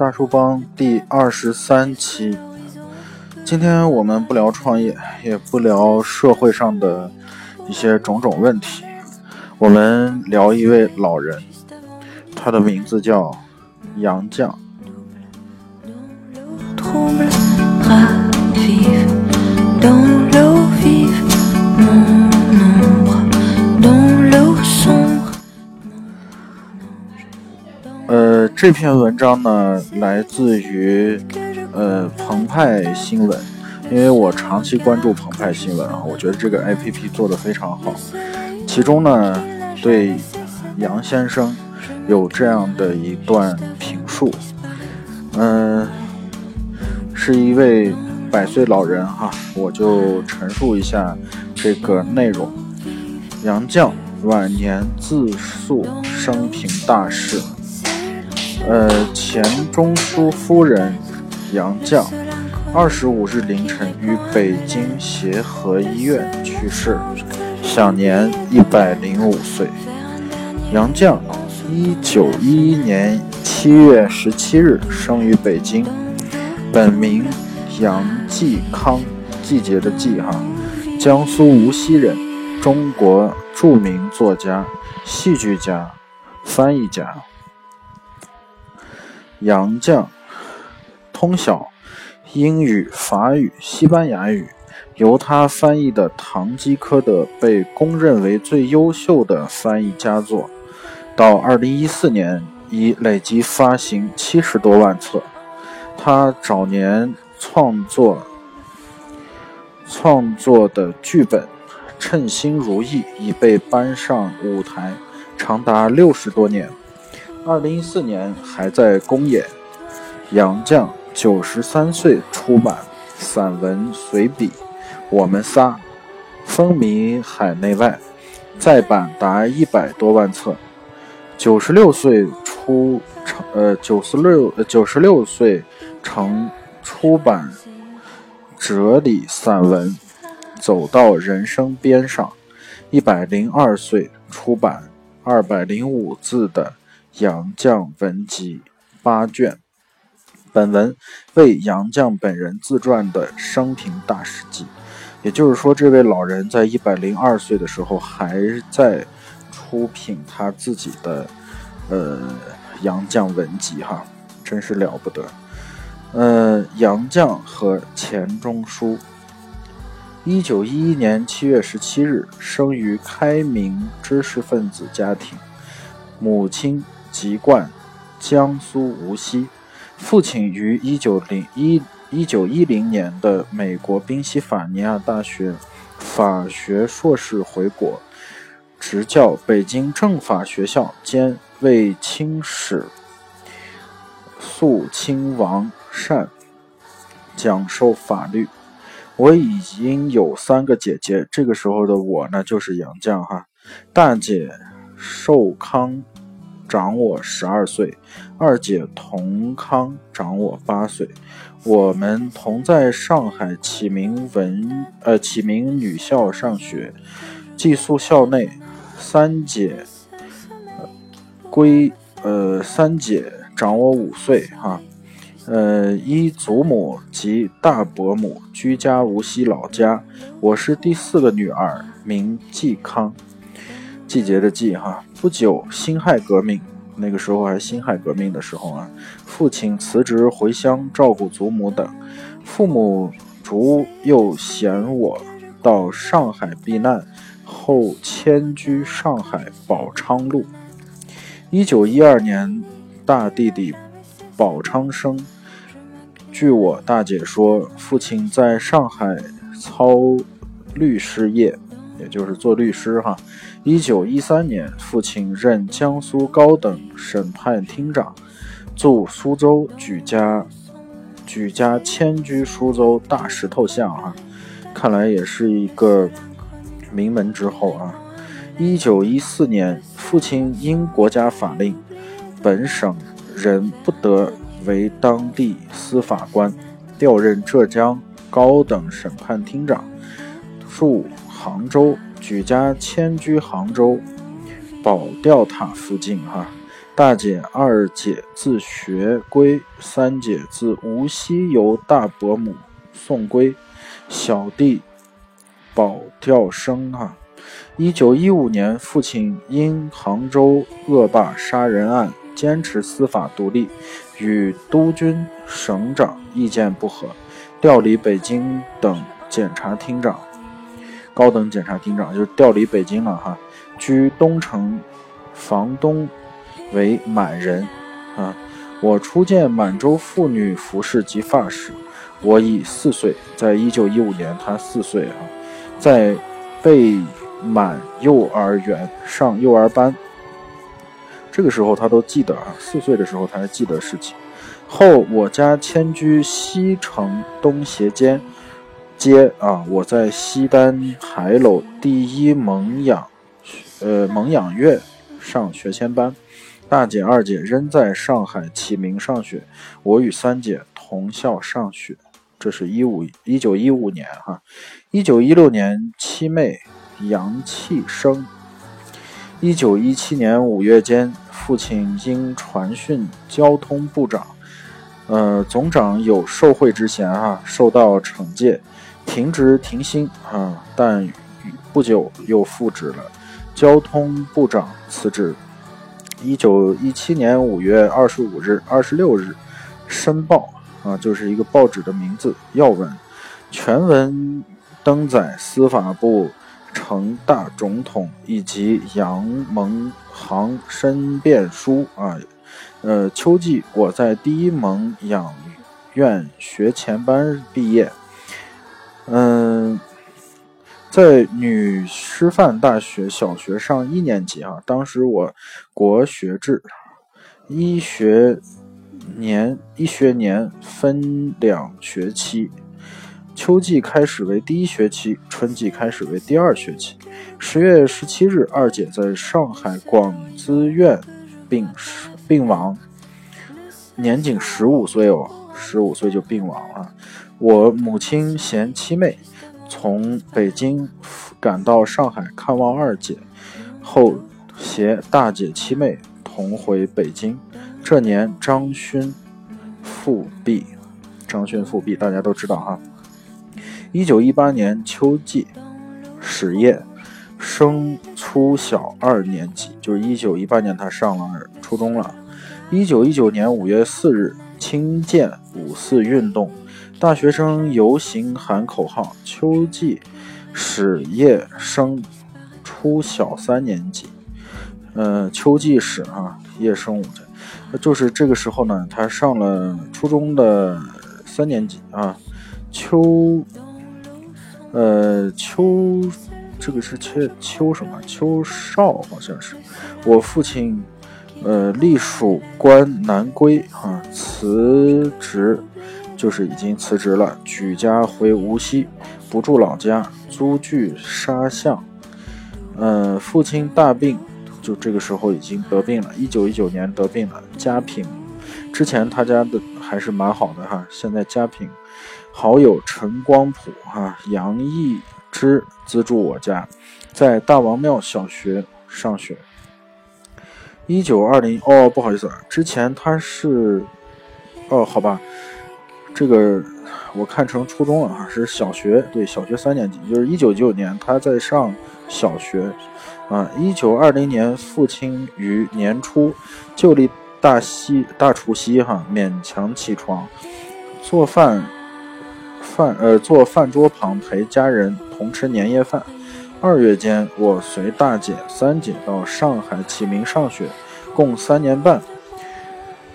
大叔帮第二十三期。今天我们不聊创业，也不聊社会上的一些种种问题，我们聊一位老人，他的名字叫杨绛。这篇文章呢，来自于呃澎湃新闻，因为我长期关注澎湃新闻啊，我觉得这个 APP 做的非常好。其中呢，对杨先生有这样的一段评述，嗯，是一位百岁老人哈，我就陈述一下这个内容。杨绛晚年自述生平大事。呃，钱钟书夫人杨绛，二十五日凌晨于北京协和医院去世，享年一百零五岁。杨绛，一九一一年七月十七日生于北京，本名杨季康，季节的季哈，江苏无锡人，中国著名作家、戏剧家、翻译家。杨绛通晓英语、法语、西班牙语，由他翻译的《堂吉诃德》被公认为最优秀的翻译佳作。到二零一四年，已累计发行七十多万册。他早年创作创作的剧本《称心如意》已被搬上舞台，长达六十多年。二零一四年还在公演，杨绛九十三岁出版散文随笔《我们仨》，风靡海内外，再版达一百多万册。九十六岁出成呃九十六九十六岁成出版哲理散文《走到人生边上》，一百零二岁出版二百零五字的。杨绛文集八卷，本文为杨绛本人自传的生平大事记。也就是说，这位老人在一百零二岁的时候还在出品他自己的呃杨绛文集，哈，真是了不得。呃，杨绛和钱钟书，一九一一年七月十七日生于开明知识分子家庭，母亲。籍贯江苏无锡，父亲于一九零一一九一零年的美国宾夕法尼亚大学法学硕士回国，执教北京政法学校兼为清史肃亲王善讲授法律。我已经有三个姐姐，这个时候的我呢，就是杨绛哈，大姐寿康。长我十二岁，二姐童康长我八岁，我们同在上海启明文呃启明女校上学，寄宿校内。三姐归呃三姐长我五岁哈，呃一祖母及大伯母居家无锡老家，我是第四个女儿，名季康。季节的季哈，不久辛亥革命，那个时候还辛亥革命的时候啊，父亲辞职回乡照顾祖母等，父母逐又嫌我到上海避难，后迁居上海宝昌路。一九一二年，大弟弟宝昌生，据我大姐说，父亲在上海操律师业。也就是做律师哈。一九一三年，父亲任江苏高等审判厅长，驻苏州，举家举家迁居苏州大石头巷啊。看来也是一个名门之后啊。一九一四年，父亲因国家法令，本省人不得为当地司法官，调任浙江高等审判厅长，驻。杭州举家迁居杭州宝吊塔附近，哈，大姐、二姐自学归，三姐自无锡由大伯母送归，小弟保调生哈。一九一五年，父亲因杭州恶霸杀人案坚持司法独立，与督军、省长意见不合，调离北京等检察厅长。高等检察厅长就是调离北京了哈，居东城，房东为满人啊。我初见满洲妇女服饰及发饰，我已四岁，在一九一五年，他四岁啊，在被满幼儿园上幼儿班。这个时候他都记得啊，四岁的时候他还记得事情。后我家迁居西城东斜街。街啊，我在西单海楼第一蒙养，呃蒙养院上学前班，大姐二姐仍在上海启明上学，我与三姐同校上学。这是一五一九一五年哈，一九一六年七妹杨气生，一九一七年五月间，父亲因传讯交通部长，呃总长有受贿之嫌哈，受到惩戒。停职停薪啊，但不久又复职了。交通部长辞职。一九一七年五月二十五日、二十六日，《申报》啊，就是一个报纸的名字。要闻全文登载司法部呈大总统以及杨蒙行申辩书啊。呃，秋季我在第一蒙养院学前班毕业。嗯，在女师范大学小学上一年级啊，当时我国学制，一学年一学年分两学期，秋季开始为第一学期，春季开始为第二学期。十月十七日，二姐在上海广资院病病亡，年仅十五岁哦，十五岁就病亡了。我母亲嫌七妹从北京赶到上海看望二姐，后携大姐七妹同回北京。这年张勋复辟，张勋复辟，大家都知道哈。一九一八年秋季，史烨升初小二年级，就是一九一八年他上了初中了。一九一九年五月四日，清建五四运动。大学生游行喊口号。秋季，史业升初小三年级。呃，秋季史啊，叶升五岁，就是这个时候呢，他上了初中的三年级啊。秋，呃，秋，这个是秋秋什么？秋少好像是。我父亲，呃，隶属关南归啊，辞职。就是已经辞职了，举家回无锡，不住老家，租具沙巷。嗯，父亲大病，就这个时候已经得病了，一九一九年得病了。家贫，之前他家的还是蛮好的哈，现在家贫。好友陈光普哈、杨义之资助我家，在大王庙小学上学。一九二零哦，不好意思啊，之前他是，哦，好吧。这个我看成初中了哈，是小学，对，小学三年级，就是一九九九年他在上小学，啊，一九二零年父亲于年初旧历大西大除夕哈，勉强起床做饭饭呃做饭桌旁陪家人同吃年夜饭。二月间，我随大姐三姐到上海启明上学，共三年半。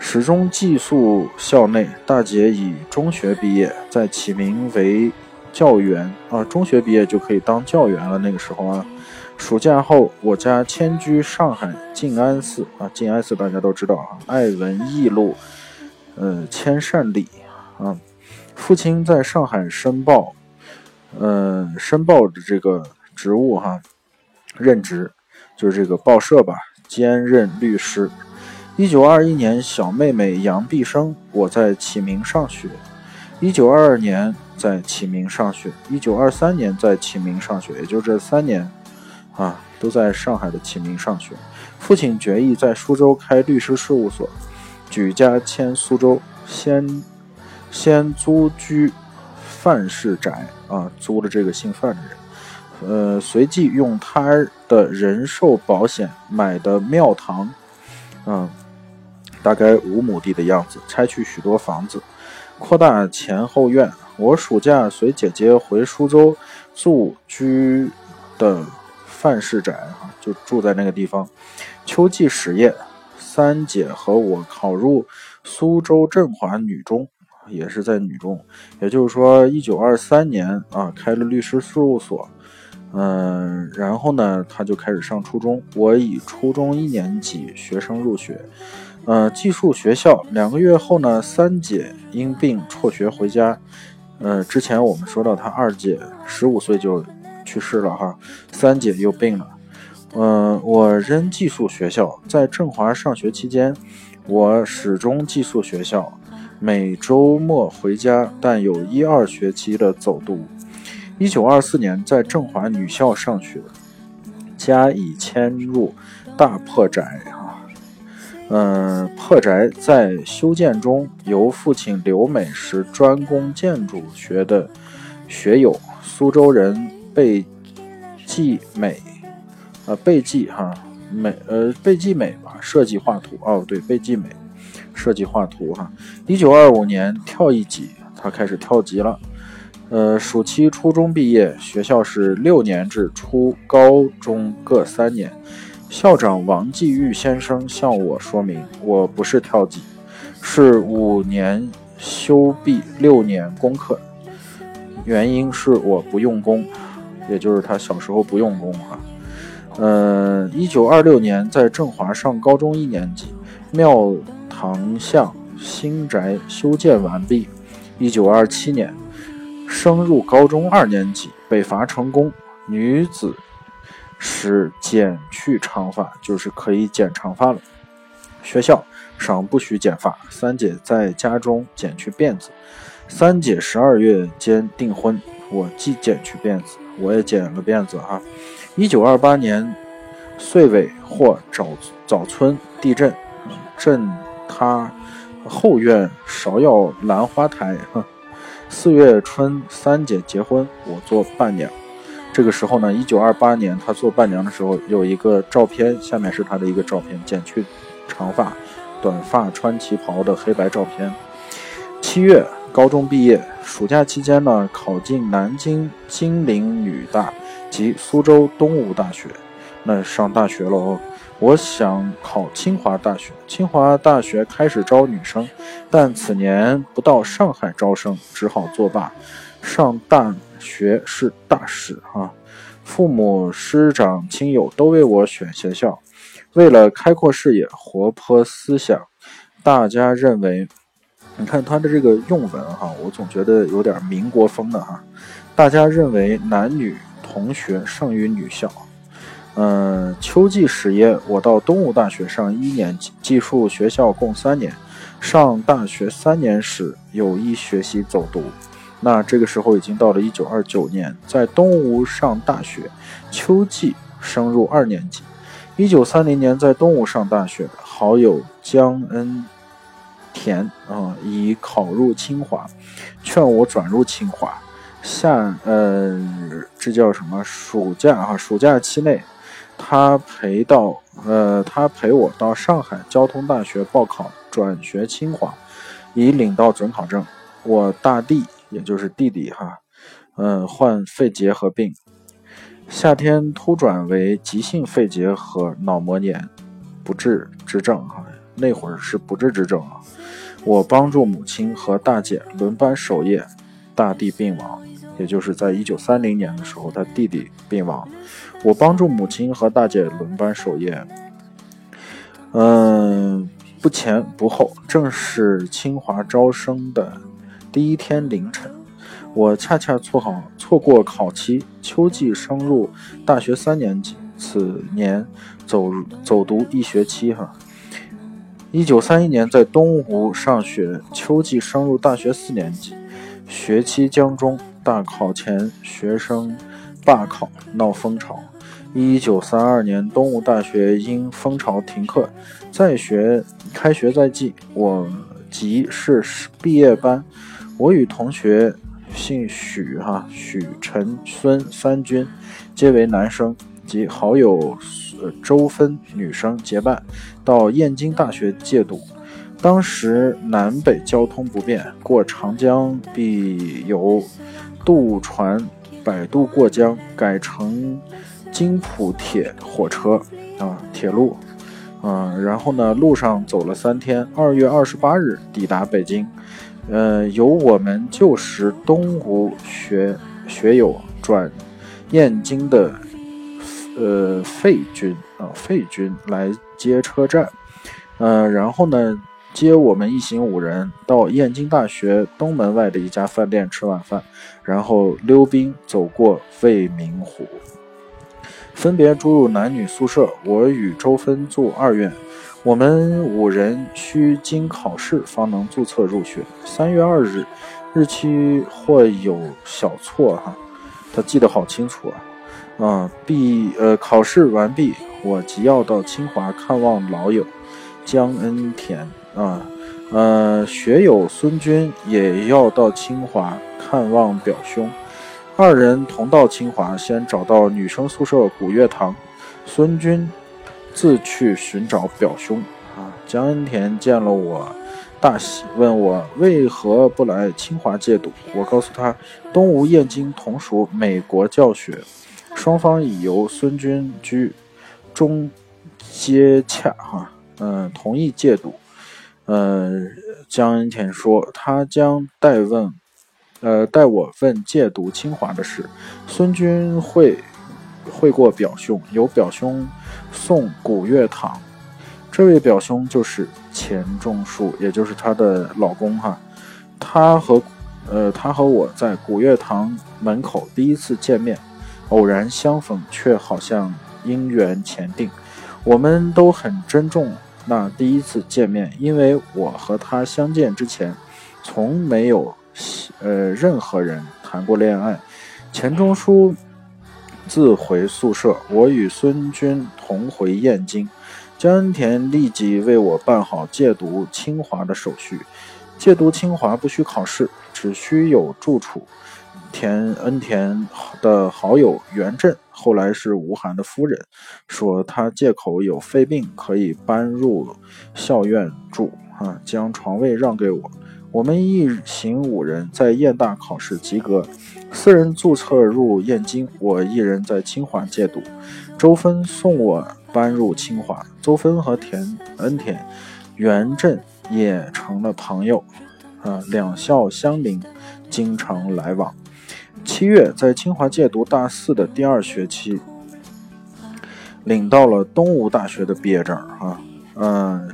始终寄宿校内。大姐以中学毕业，在启明为教员啊。中学毕业就可以当教员了。那个时候啊，暑假后，我家迁居上海静安寺啊。静安寺大家都知道啊，爱文艺路，呃，千善里啊。父亲在上海申报，呃，申报的这个职务哈，任职就是这个报社吧，兼任律师。一九二一年，小妹妹杨碧生，我在启明上学。一九二二年在启明上学，一九二三年在启明上学，也就这三年，啊，都在上海的启明上学。父亲决意在苏州开律师事务所，举家迁苏州，先先租居范氏宅啊，租了这个姓范的人，呃，随即用他的人寿保险买的庙堂，嗯，大概五亩地的样子，拆去许多房子，扩大前后院。我暑假随姐姐回苏州住居的范氏宅啊，就住在那个地方。秋季实验，三姐和我考入苏州振华女中，也是在女中。也就是说，一九二三年啊，开了律师事务所。嗯，然后呢，他就开始上初中。我以初中一年级学生入学。呃，寄宿学校两个月后呢，三姐因病辍学回家。呃，之前我们说到他二姐十五岁就去世了哈，三姐又病了。嗯，我仍寄宿学校，在振华上学期间，我始终寄宿学校，每周末回家，但有一二学期的走读。一九二四年在振华女校上学，家已迁入大破宅。嗯，破宅在修建中，由父亲刘美时专攻建筑学的学友，苏州人贝继美，呃，贝继哈美，呃，贝继美吧，设计画图哦，对，贝继美设计画图哈。一九二五年跳一级，他开始跳级了。呃，暑期初中毕业，学校是六年制，初高中各三年。校长王继玉先生向我说明，我不是跳级，是五年修毕六年功课，原因是我不用功，也就是他小时候不用功啊。嗯，一九二六年在振华上高中一年级，庙堂巷新宅修建完毕。一九二七年升入高中二年级，北伐成功，女子。是剪去长发，就是可以剪长发了。学校尚不许剪发。三姐在家中剪去辫子。三姐十二月间订婚，我既剪去辫子，我也剪了辫子哈。一九二八年岁尾或早早春地震，震塌后院芍药兰花台。四月春，三姐结婚，我做伴娘。这个时候呢，一九二八年，她做伴娘的时候有一个照片，下面是她的一个照片，剪去长发、短发、穿旗袍的黑白照片。七月，高中毕业，暑假期间呢，考进南京金陵女大及苏州东吴大学，那上大学了哦。我想考清华大学，清华大学开始招女生，但此年不到上海招生，只好作罢。上大。学是大事啊！父母师长亲友都为我选学校，为了开阔视野、活泼思想，大家认为，你看他的这个用文哈，我总觉得有点民国风的哈。大家认为男女同学胜于女校。嗯，秋季始业，我到东吴大学上一年级，寄宿学校共三年。上大学三年时，有意学习走读。那这个时候已经到了一九二九年，在东吴上大学，秋季升入二年级。一九三零年在东吴上大学，好友江恩田啊，已考入清华，劝我转入清华。夏呃，这叫什么？暑假啊，暑假期内，他陪到呃，他陪我到上海交通大学报考转学清华，已领到准考证。我大弟。也就是弟弟哈，嗯，患肺结核病，夏天突转为急性肺结核脑膜炎不治之症哈，那会儿是不治之症啊。我帮助母亲和大姐轮班守夜，大弟病亡，也就是在一九三零年的时候，他弟弟病亡，我帮助母亲和大姐轮班守夜，嗯，不前不后，正是清华招生的。第一天凌晨，我恰恰错好错过考期，秋季升入大学三年级。此年走走读一学期，哈。一九三一年在东吴上学，秋季升入大学四年级。学期将终，大考前学生罢考闹风潮，一九三二年，东吴大学因风潮停课，在学开学在即，我即是毕业班。我与同学姓许，哈许、陈、孙三军，皆为男生，及好友周芬女生结伴到燕京大学借读。当时南北交通不便，过长江必由渡船摆渡过江，改成。京浦铁火车啊，铁路，嗯，然后呢，路上走了三天，二月二十八日抵达北京。呃，由我们旧时东吴学学友转燕京的呃费军啊，费军来接车站，呃，然后呢，接我们一行五人到燕京大学东门外的一家饭店吃晚饭，然后溜冰走过未名湖。分别住入男女宿舍，我与周芬住二院。我们五人需经考试方能注册入学。三月二日，日期或有小错哈，他记得好清楚啊。啊，毕呃考试完毕，我即要到清华看望老友江恩田啊，呃学友孙军也要到清华看望表兄。二人同到清华，先找到女生宿舍古月堂。孙军自去寻找表兄。啊，江恩田见了我，大喜，问我为何不来清华借读。我告诉他，东吴燕京同属美国教学，双方已由孙军居中接洽，哈，嗯，同意借读。嗯，江恩田说，他将代问。呃，代我问借读清华的事，孙军会会过表兄，由表兄送古月堂。这位表兄就是钱钟书，也就是她的老公哈。他和呃，他和我在古月堂门口第一次见面，偶然相逢，却好像姻缘前定。我们都很珍重那第一次见面，因为我和他相见之前，从没有。呃，任何人谈过恋爱。钱钟书自回宿舍，我与孙军同回燕京。江恩田立即为我办好借读清华的手续。借读清华不需考试，只需有住处。田恩田的好友袁振，后来是吴晗的夫人，说他借口有肺病，可以搬入校院住，啊，将床位让给我。我们一行五人在燕大考试及格，四人注册入燕京，我一人在清华借读。周芬送我搬入清华，周芬和田恩田、袁振也成了朋友，啊，两校相邻，经常来往。七月在清华借读大四的第二学期，领到了东吴大学的毕业证，啊，嗯，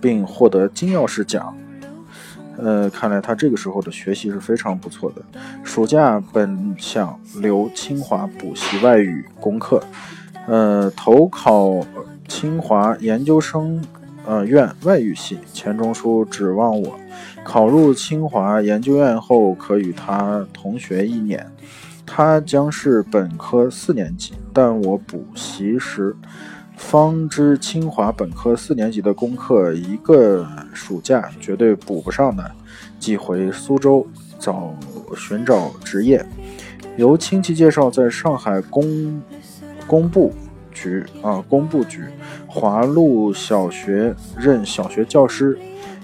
并获得金钥匙奖。呃，看来他这个时候的学习是非常不错的。暑假本想留清华补习外语功课，呃，投考清华研究生呃院外语系。钱钟书指望我考入清华研究院后，可与他同学一年。他将是本科四年级，但我补习时。方知清华本科四年级的功课，一个暑假绝对补不上的，即回苏州找寻找职业。由亲戚介绍，在上海工工部局啊，工部局华路小学任小学教师，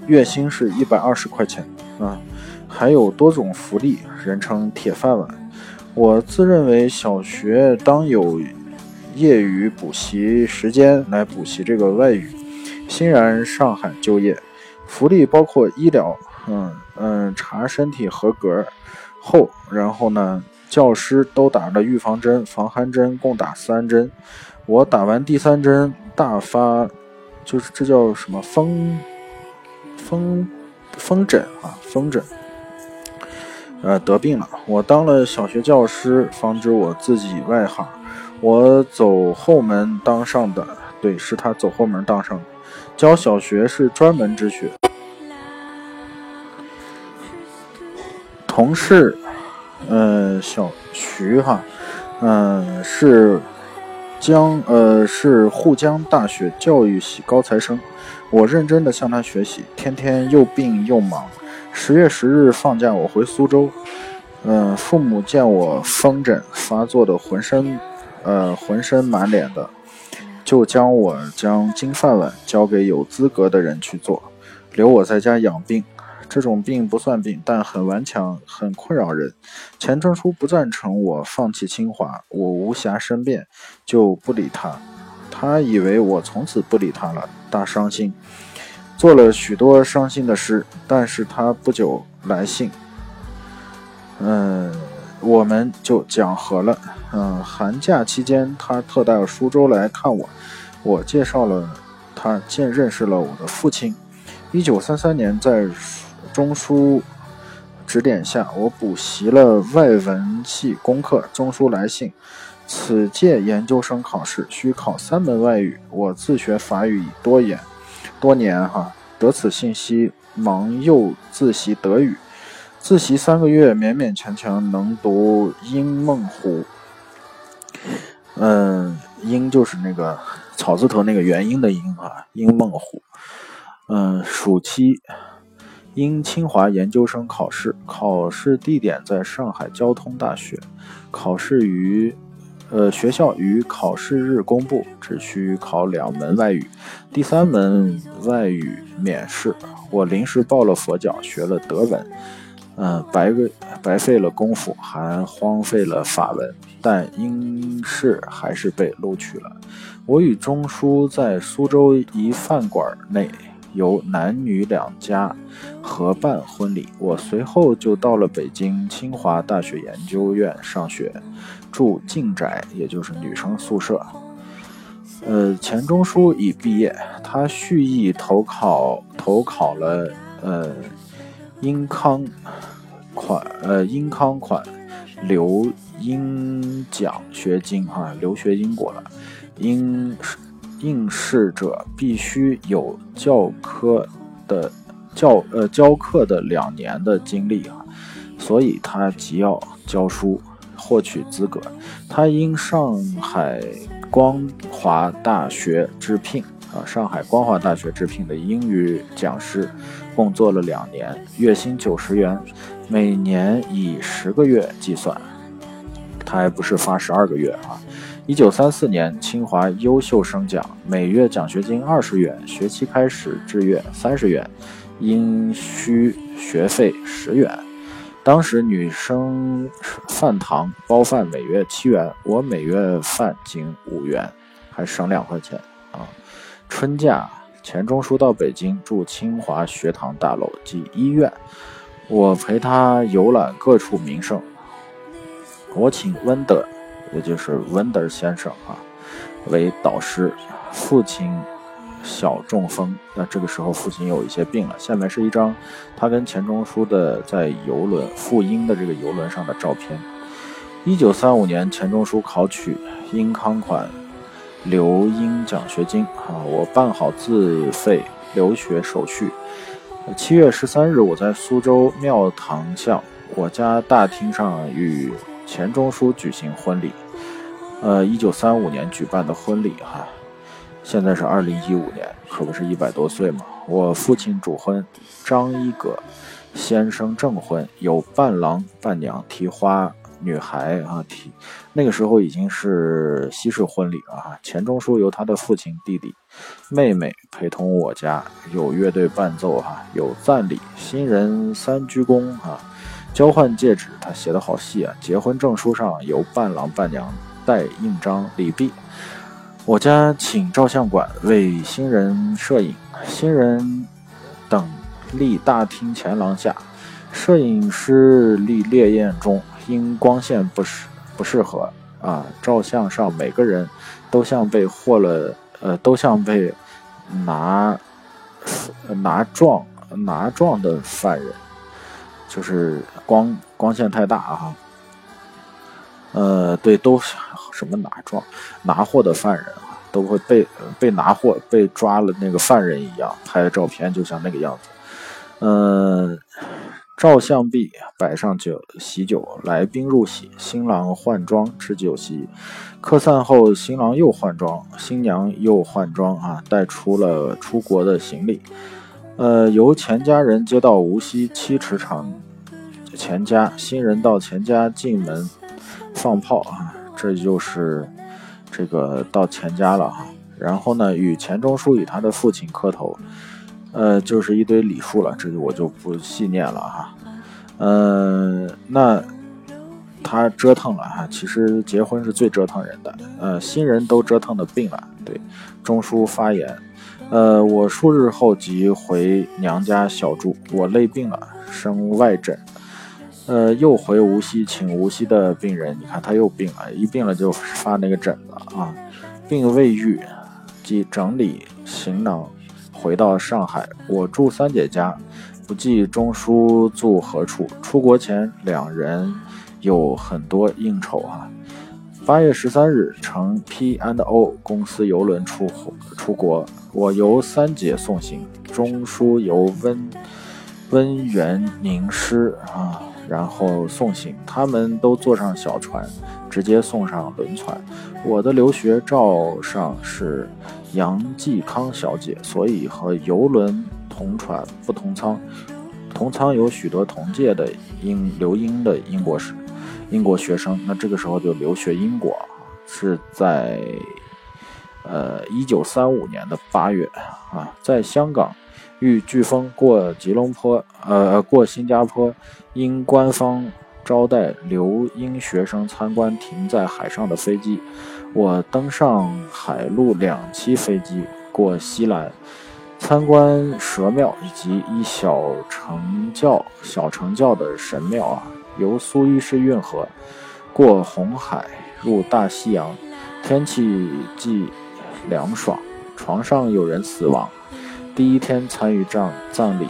月薪是一百二十块钱啊，还有多种福利，人称铁饭碗。我自认为小学当有。业余补习时间来补习这个外语，欣然上海就业，福利包括医疗，嗯嗯，查身体合格后，然后呢，教师都打了预防针、防寒针，共打三针。我打完第三针大发，就是这叫什么风风风疹啊，风疹，呃，得病了。我当了小学教师，方知我自己外行。我走后门当上的，对，是他走后门当上的。教小学是专门之学。同事，嗯，小徐哈，嗯，是江呃是沪江大学教育系高材生，我认真的向他学习，天天又病又忙。十月十日放假，我回苏州，嗯，父母见我风疹发作的浑身，呃浑身满脸的，就将我将金饭碗交给有资格的人去做，留我在家养病。这种病不算病，但很顽强，很困扰人。钱钟书不赞成我放弃清华，我无暇申辩，就不理他。他以为我从此不理他了，大伤心，做了许多伤心的事。但是他不久来信，嗯，我们就讲和了。嗯，寒假期间，他特到苏州来看我，我介绍了他，见认识了我的父亲。一九三三年在。中书指点下，我补习了外文系功课。中书来信，此届研究生考试需考三门外语。我自学法语已多年，多年哈，得此信息，忙又自习德语。自习三个月，勉勉强强能读《英梦湖》。嗯，鹰就是那个草字头那个元音的英啊，《英梦湖》。嗯，暑期。因清华研究生考试，考试地点在上海交通大学，考试于，呃，学校于考试日公布，只需考两门外语，第三门外语免试。我临时抱了佛脚，学了德文，嗯，白个白费了功夫，还荒废了法文，但应试还是被录取了。我与钟书在苏州一饭馆内。由男女两家合办婚礼，我随后就到了北京清华大学研究院上学，住静宅，也就是女生宿舍。呃，钱钟书已毕业，他蓄意投考投考了呃英康款呃英康款留英奖学金哈，留学英国了，英。应试者必须有教科的教呃教课的两年的经历啊，所以他即要教书获取资格。他因上海光华大学招聘啊，上海光华大学招聘的英语讲师，工作了两年，月薪九十元，每年以十个月计算，他还不是发十二个月啊。一九三四年，清华优秀生奖，每月奖学金二十元，学期开始至月三十元，应需学费十元。当时女生饭堂包饭每月七元，我每月饭仅五元，还省两块钱啊。春假，钱钟书到北京住清华学堂大楼及医院，我陪他游览各处名胜。我请温德。也就是温德先生啊，为导师，父亲小中风，那这个时候父亲有一些病了。下面是一张他跟钱钟书的在游轮赴英的这个游轮上的照片。一九三五年，钱钟书考取英康款留英奖学金啊，我办好自费留学手续。七月十三日，我在苏州庙堂巷我家大厅上与。钱钟书举行婚礼，呃，一九三五年举办的婚礼哈，现在是二零一五年，可不是一百多岁嘛。我父亲主婚，张一阁先生证婚，有伴郎伴娘提花女孩啊提，那个时候已经是西式婚礼了哈。钱钟书由他的父亲、弟弟、妹妹陪同我家，有乐队伴奏哈，有赞礼，新人三鞠躬哈。交换戒指，他写的好细啊！结婚证书上有伴郎伴娘带印章礼毕。我家请照相馆为新人摄影，新人等立大厅前廊下。摄影师立烈焰中，因光线不适不适合啊，照相上每个人都像被获了呃，都像被拿拿状拿状的犯人。就是光光线太大啊，呃，对，都什么拿状拿货的犯人啊，都会被被拿货被抓了那个犯人一样拍的照片，就像那个样子。嗯，照相毕，摆上酒喜酒，来宾入席，新郎换装吃酒席。客散后，新郎又换装，新娘又换装啊，带出了出国的行李。呃，由钱家人接到无锡七尺厂钱家，新人到钱家进门放炮啊，这就是这个到钱家了哈。然后呢，与钱钟书与他的父亲磕头。呃，就是一堆礼数了，这个我就不细念了哈。嗯，那他折腾了哈，其实结婚是最折腾人的。呃，新人都折腾的病了。对，钟书发言。呃，我数日后即回娘家小住，我累病了，生外诊。呃，又回无锡，请无锡的病人。你看他又病了，一病了就发那个疹子啊。病未愈，即整理行囊。回到上海，我住三姐家，不记钟书住何处。出国前，两人有很多应酬啊。八月十三日，乘 P and O 公司游轮出出国，我由三姐送行，中书由温温元宁师啊，然后送行。他们都坐上小船，直接送上轮船。我的留学照上是。杨继康小姐，所以和游轮同船不同舱，同舱有许多同届的英留英的英国史英国学生。那这个时候就留学英国，是在呃一九三五年的八月啊，在香港遇飓风过吉隆坡，呃过新加坡，因官方招待留英学生参观停在海上的飞机。我登上海陆两栖飞机过西兰，参观蛇庙以及一小乘教小乘教的神庙啊。由苏伊士运河过红海入大西洋，天气既凉爽，床上有人死亡。第一天参与葬葬礼，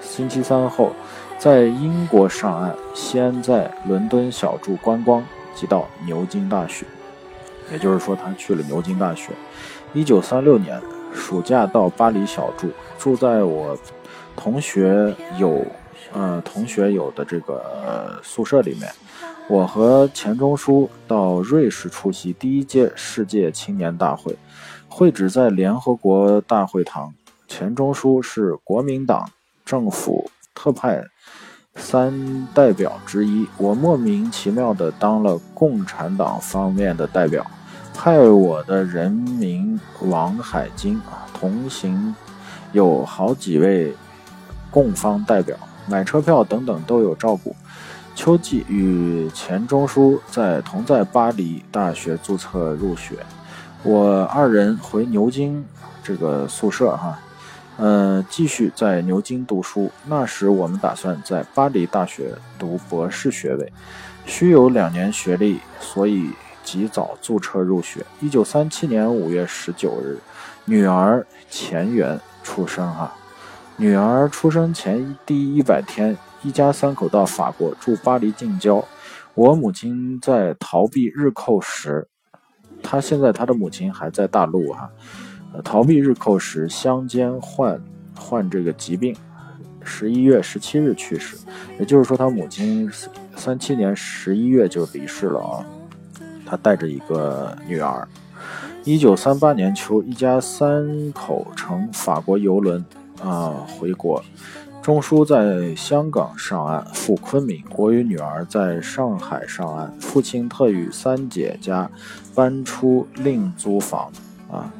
星期三后在英国上岸，先在伦敦小住观光，即到牛津大学。也就是说，他去了牛津大学。一九三六年暑假到巴黎小住，住在我同学有呃同学有的这个宿舍里面。我和钱钟书到瑞士出席第一届世界青年大会，会址在联合国大会堂。钱钟书是国民党政府特派三代表之一，我莫名其妙的当了共产党方面的代表。派我的人民王海金啊，同行有好几位共方代表，买车票等等都有照顾。秋季与钱钟书在同在巴黎大学注册入学，我二人回牛津这个宿舍哈，呃，继续在牛津读书。那时我们打算在巴黎大学读博士学位，需有两年学历，所以。及早注册入学。一九三七年五月十九日，女儿钱媛出生。哈，女儿出生前第一百天，一家三口到法国住巴黎近郊。我母亲在逃避日寇时，他现在他的母亲还在大陆哈，逃避日寇时乡间患患这个疾病，十一月十七日去世。也就是说，他母亲三七年十一月就离世了啊。他带着一个女儿。一九三八年秋，一家三口乘法国游轮啊回国。钟书在香港上岸赴昆明，我与女儿在上海上岸。父亲特与三姐家搬出另租房啊。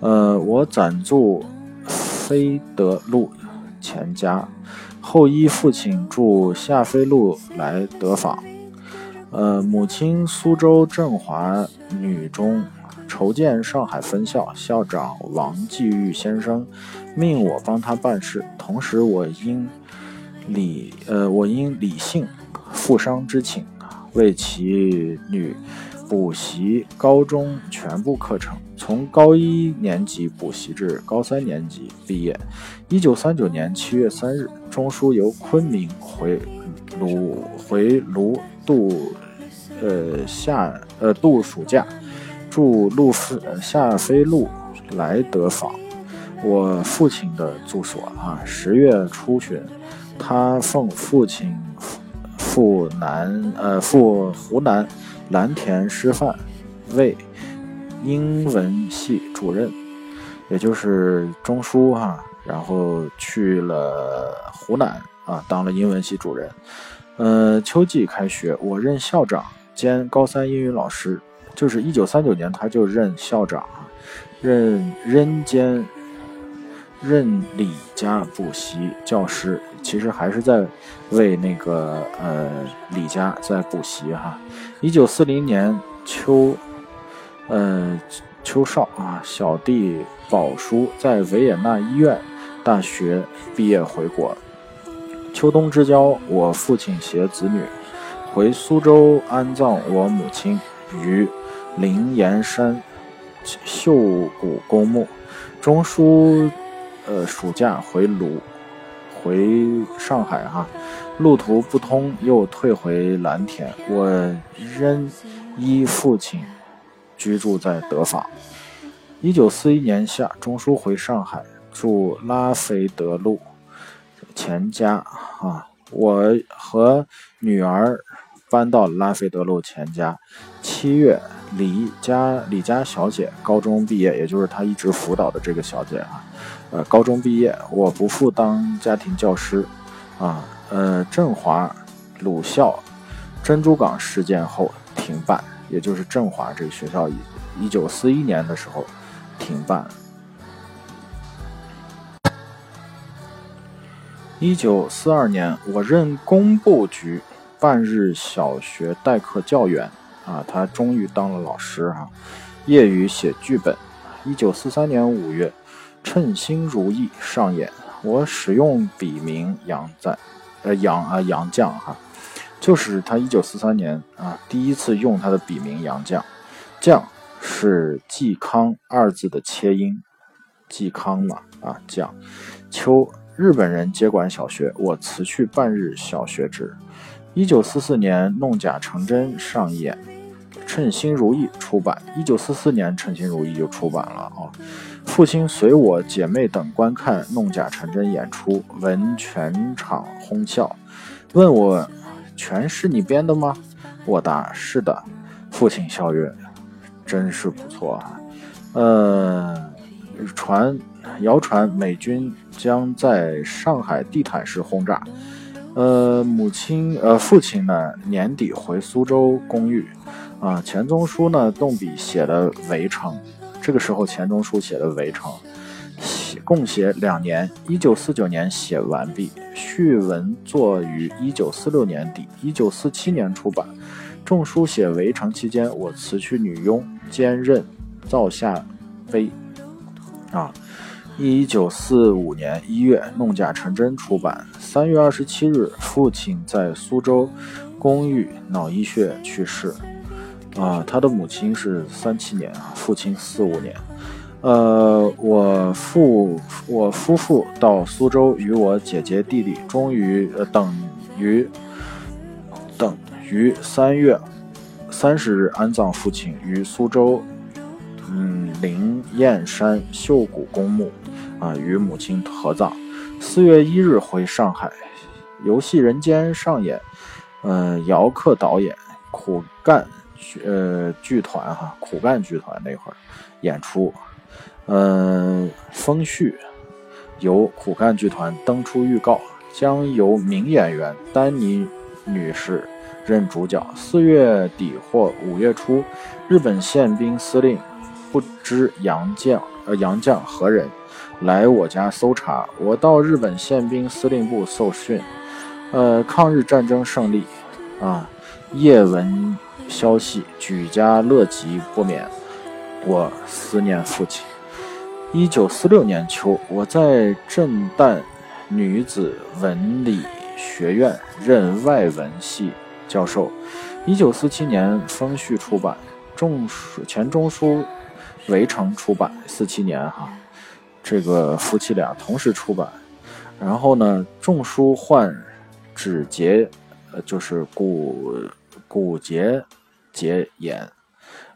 呃，我暂住飞德路钱家，后依父亲住下飞路来得访。呃，母亲苏州振华女中筹建上海分校，校长王继玉先生命我帮他办事。同时，我因理呃，我因理性负伤之请，为其女补习高中全部课程，从高一年级补习至高三年级毕业。一九三九年七月三日，钟书由昆明回鲁回鲁度。呃，夏呃度暑假，住路飞夏飞路来德坊我父亲的住所啊。十月初旬，他奉父亲赴南呃赴湖南蓝田师范，为英文系主任，也就是中书哈，然后去了湖南啊，当了英文系主任。呃，秋季开学，我任校长兼高三英语老师，就是一九三九年他就任校长，任任兼任李家补习教师，其实还是在为那个呃李家在补习哈。一九四零年秋，呃秋少啊，小弟宝叔在维也纳医院大学毕业回国。秋冬之交，我父亲携子女回苏州安葬我母亲于灵岩山秀谷公墓。钟书呃暑假回鲁回上海哈，路途不通，又退回蓝田。我仍依父亲居住在德法。一九四一年夏，钟书回上海，住拉菲德路。钱家啊，我和女儿搬到拉菲德路钱家。七月，李家李家小姐高中毕业，也就是她一直辅导的这个小姐啊，呃，高中毕业，我不复当家庭教师啊。呃，振华鲁校珍珠港事件后停办，也就是振华这个学校，一九四一年的时候停办。一九四二年，我任工部局半日小学代课教员，啊，他终于当了老师哈。业余写剧本。一九四三年五月，《称心如意》上演，我使用笔名杨在，呃杨啊杨绛哈，就是他一九四三年啊第一次用他的笔名杨绛，绛是嵇康二字的切音，嵇康嘛啊绛，秋。日本人接管小学，我辞去半日小学职。一九四四年，《弄假成真》上演，《称心如意》出版。一九四四年，《称心如意》就出版了啊。父亲随我姐妹等观看《弄假成真》演出，闻全场哄笑，问我：“全是你编的吗？”我答：“是的。”父亲笑曰：“真是不错啊。”呃，传。谣传美军将在上海地毯式轰炸。呃，母亲呃，父亲呢年底回苏州公寓。啊，钱钟书呢动笔写了《围城》，这个时候钱钟书写的《围城》，写共写两年，一九四九年写完毕，序文作于一九四六年底，一九四七年出版。仲书写《围城》期间，我辞去女佣，兼任灶下妃。啊。一九四五年一月，《弄假成真》出版。三月二十七日，父亲在苏州公寓脑溢血去世。啊，他的母亲是三七年，父亲四五年。呃，我父我夫妇到苏州与我姐姐弟弟，终于呃等于等于三月三十日安葬父亲于苏州嗯灵燕山秀谷公墓。啊，与母亲合葬。四月一日回上海，游戏人间上演。呃，姚克导演，苦干呃剧团哈，苦干剧团那会儿演出。呃，风絮由苦干剧团登出预告，将由名演员丹尼女士任主角。四月底或五月初，日本宪兵司令不知杨将呃杨将何人。来我家搜查，我到日本宪兵司令部受训。呃，抗日战争胜利，啊，叶文消息，举家乐极不免。我思念父亲。一九四六年秋，我在震旦女子文理学院任外文系教授。一九四七年，风序出版，中书钱钟书围城出版。四七年，哈。这个夫妻俩同时出版，然后呢，仲书患指节，呃，就是骨骨节节炎，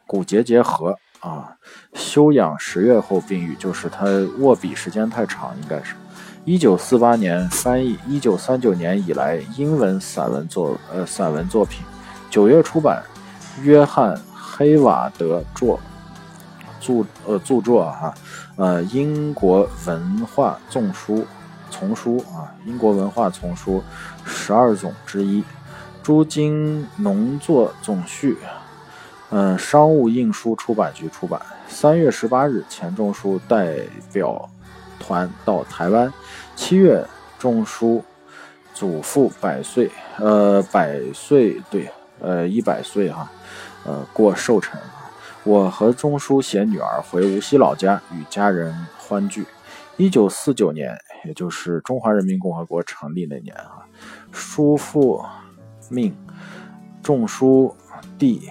骨节结核啊，休养十月后病愈，就是他握笔时间太长，应该是。一九四八年翻译，一九三九年以来英文散文作呃散文作品。九月出版，约翰黑瓦德作著呃著作哈呃英国文化丛书丛书啊英国文化丛书十二种之一。朱经农作总序，嗯，商务印书出版局出版。三月十八日，钱钟书代表团到台湾。七月，钟书祖父百岁，呃，百岁对，呃，一百岁哈，呃，过寿辰。我和钟书携女儿回无锡老家，与家人欢聚。一九四九年，也就是中华人民共和国成立那年啊，叔父。命，仲书弟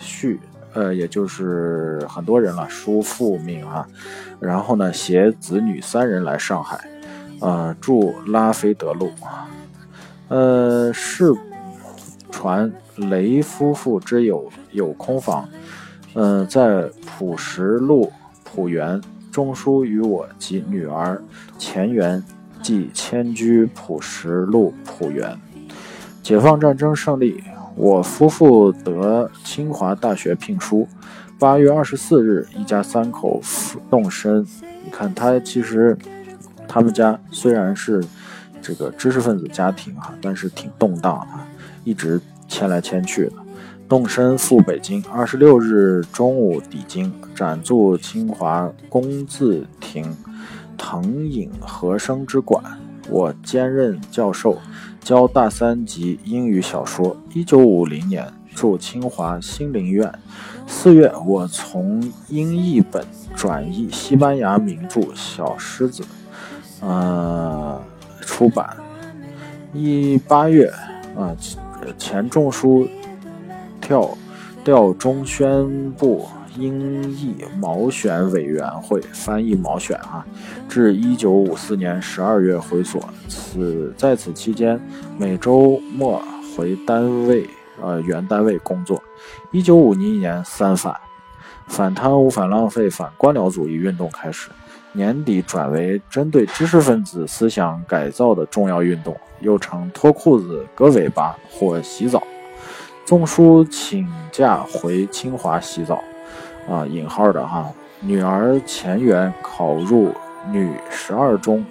婿，呃，也就是很多人了，叔父命啊。然后呢，携子女三人来上海，呃，住拉菲德路。呃，是传雷夫妇之友有空房，呃，在朴实路朴园，仲书与我及女儿钱媛即迁居朴实路朴园。解放战争胜利，我夫妇得清华大学聘书。八月二十四日，一家三口动身。你看，他其实他们家虽然是这个知识分子家庭哈，但是挺动荡啊，一直迁来迁去的。动身赴北京。二十六日中午抵京，暂住清华工字亭藤影和声之馆，我兼任教授。教大三级英语小说。一九五零年驻清华新林院。四月，我从英译本转译西班牙名著《小狮子》，呃，出版。一八月，啊，钱钟书调调中宣部。英译毛选委员会翻译毛选啊，至一九五四年十二月回所。此在此期间，每周末回单位呃原单位工作。一九五一年三反，反贪污、反浪费、反官僚主义运动开始，年底转为针对知识分子思想改造的重要运动，又称脱裤子、割尾巴或洗澡。仲书请假回清华洗澡。啊，引号的哈，女儿钱媛考入女十二中，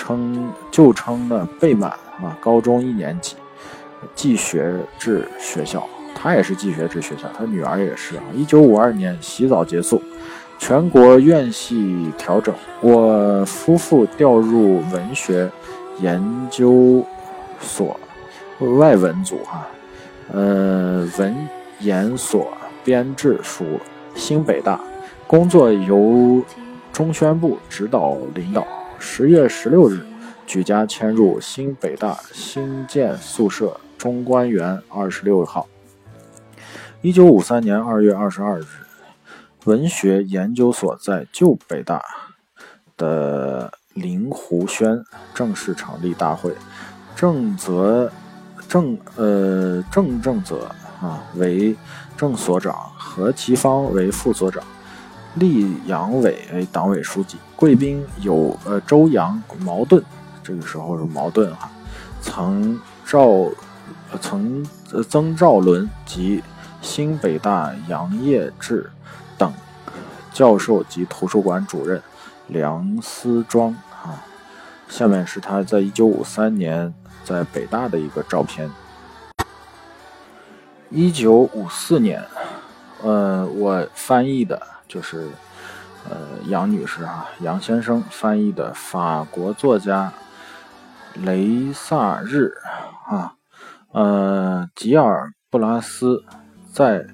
称就称的贝满啊，高中一年级，寄学制学校，她也是寄学制学校，她女儿也是啊。一九五二年洗澡结束，全国院系调整，我夫妇调入文学研究所外文组哈，呃，文研所编制属。新北大工作由中宣部指导领导。十月十六日，举家迁入新北大新建宿舍中关园二十六号。一九五三年二月二十二日，文学研究所在旧北大的灵湖轩正式成立大会，郑则郑呃郑正则啊为正所长。何其芳为副所长，厉阳伟为党委书记。贵宾有呃周扬、茅盾，这个时候是茅盾哈。曾赵、曾曾兆伦及新北大杨业志等教授及图书馆主任梁思庄啊。下面是他在一九五三年在北大的一个照片。一九五四年。呃，我翻译的就是，呃，杨女士啊，杨先生翻译的法国作家雷萨日啊，呃，吉尔布拉斯在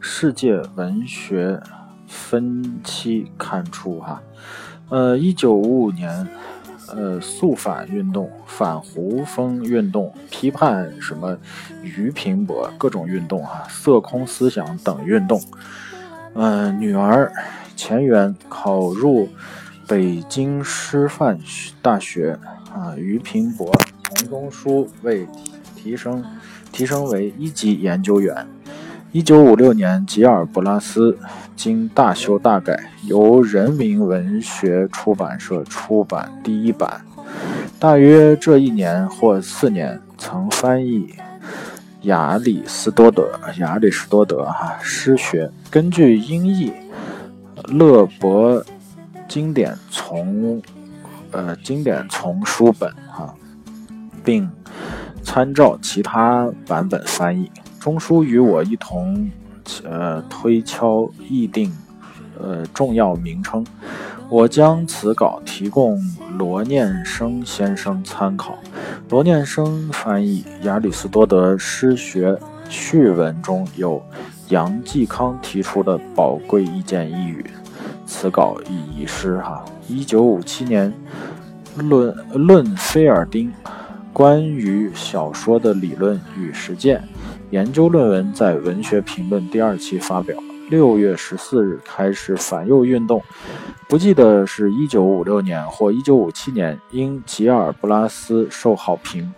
世界文学分期刊出哈，呃，一九五五年。呃，肃反运动、反胡风运动、批判什么俞平伯各种运动哈，色空思想等运动。嗯，女儿钱媛考入北京师范大学啊，俞平伯从中书为提升提升为一级研究员。一九五六年，吉尔布拉斯经大修大改，由人民文学出版社出版第一版。大约这一年或四年，曾翻译亚里士多德、亚里士多德哈诗学，根据英译勒伯经典从呃经典丛书本哈，并参照其他版本翻译。中书与我一同呃推敲议定呃重要名称。我将此稿提供罗念生先生参考。罗念生翻译亚里士多德诗学序文中有杨继康提出的宝贵意见一语，此稿已遗失。哈，一九五七年论论菲尔丁关于小说的理论与实践研究论文在《文学评论》第二期发表。六月十四日开始反右运动。不记得是一九五六年或一九五七年，因吉尔布拉斯受好评，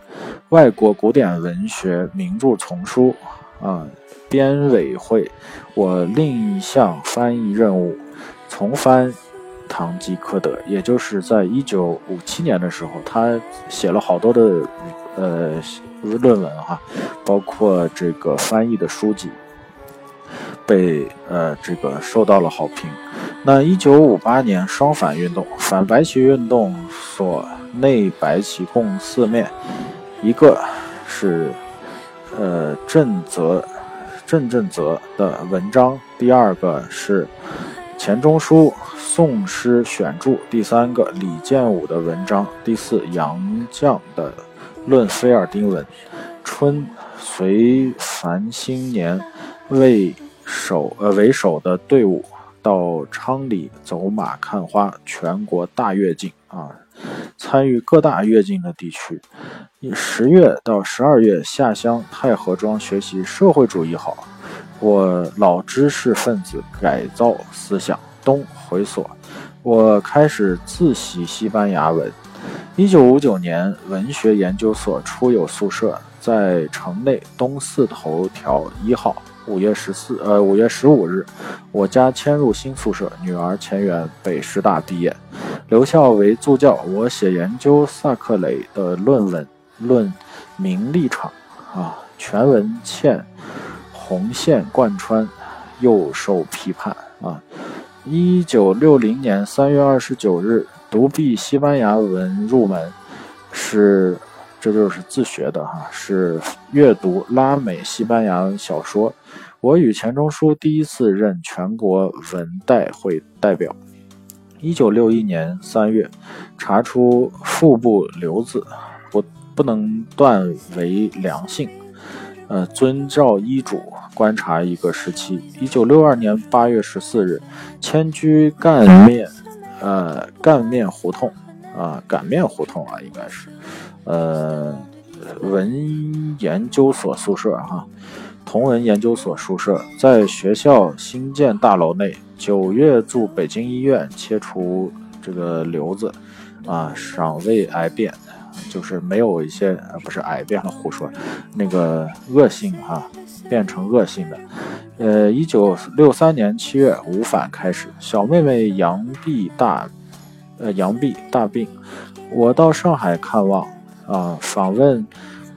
外国古典文学名著丛书啊编委会，我另一项翻译任务，重翻《堂吉诃德》，也就是在一九五七年的时候，他写了好多的呃论文哈，包括这个翻译的书籍，被呃这个受到了好评。那一九五八年双反运动，反白旗运动所内白旗共四面，一个是呃郑泽郑正泽的文章，第二个是钱钟书宋诗选注，第三个李建武的文章，第四杨绛的论菲尔丁文。春随繁新年为首呃为首的队伍。到昌黎走马看花，全国大跃进啊！参与各大跃进的地区。十月到十二月下乡太和庄学习社会主义好。我老知识分子改造思想。东回所，我开始自习西班牙文。一九五九年，文学研究所出有宿舍，在城内东四头条一号。五月十四，呃，五月十五日，我家迁入新宿舍，女儿前缘北师大毕业，留校为助教。我写研究萨克雷的论文，论名利场，啊，全文欠红线贯穿，又受批判。啊，一九六零年三月二十九日，独臂西班牙文入门，是。这就是自学的哈，是阅读拉美西班牙小说。我与钱钟书第一次任全国文代会代表。一九六一年三月，查出腹部瘤子，不不能断为良性，呃，遵照医嘱观察一个时期。一九六二年八月十四日，迁居干面，呃，干面胡同。啊，擀面胡同啊，应该是，呃，文研究所宿舍哈，同文研究所宿舍在学校新建大楼内。九月住北京医院，切除这个瘤子，啊，尚未癌变，就是没有一些呃不是癌变了，胡说，那个恶性哈，变成恶性的。呃，一九六三年七月五反开始，小妹妹杨碧大。呃，杨碧大病，我到上海看望，啊，访问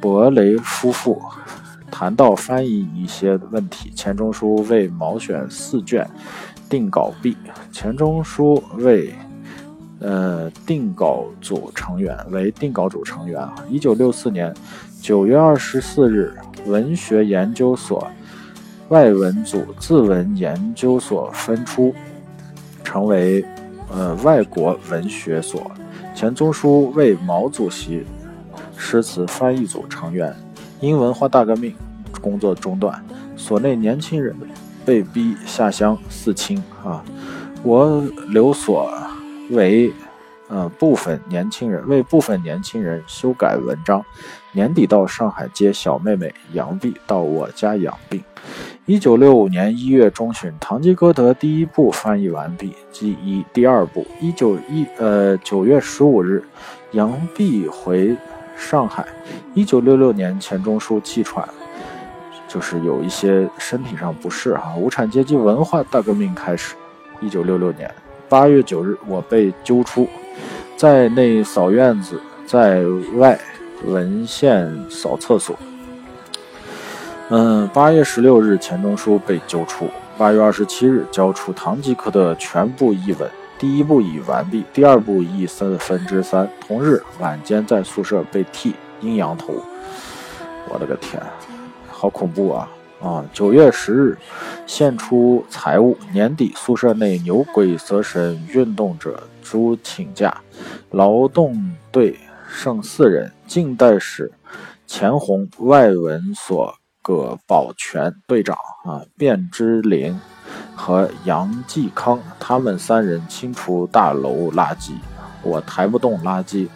伯雷夫妇，谈到翻译一些问题。钱钟书为毛选四卷，定稿毕。钱钟书为呃定稿组成员，为定稿组成员。一九六四年九月二十四日，文学研究所外文组自文研究所分出，成为。呃，外国文学所，钱钟书为毛主席诗词翻译组成员。因文化大革命工作中断，所内年轻人被逼下乡四清啊。我留所为呃部分年轻人为部分年轻人修改文章。年底到上海接小妹妹杨碧到我家养病。一九六五年一月中旬，《堂吉诃德》第一部翻译完毕，即一第二部。一九一呃九月十五日，杨碧回上海。一九六六年，钱钟书气喘，就是有一些身体上不适哈。无产阶级文化大革命开始。一九六六年八月九日，我被揪出，在内扫院子，在外文献扫厕所。嗯，八月十六日，钱钟书被揪出。八月二十七日，交出《堂吉诃德》全部译文，第一部已完毕，第二部译四分之三。同日晚间，在宿舍被剃阴阳头。我的个天，好恐怖啊！啊，九月十日，献出财物。年底，宿舍内牛鬼蛇神运动者诸请假，劳动队剩四人。近代史，钱红，外文所葛宝全队长啊，卞之琳和杨继康，他们三人清除大楼垃圾。我抬不动垃圾，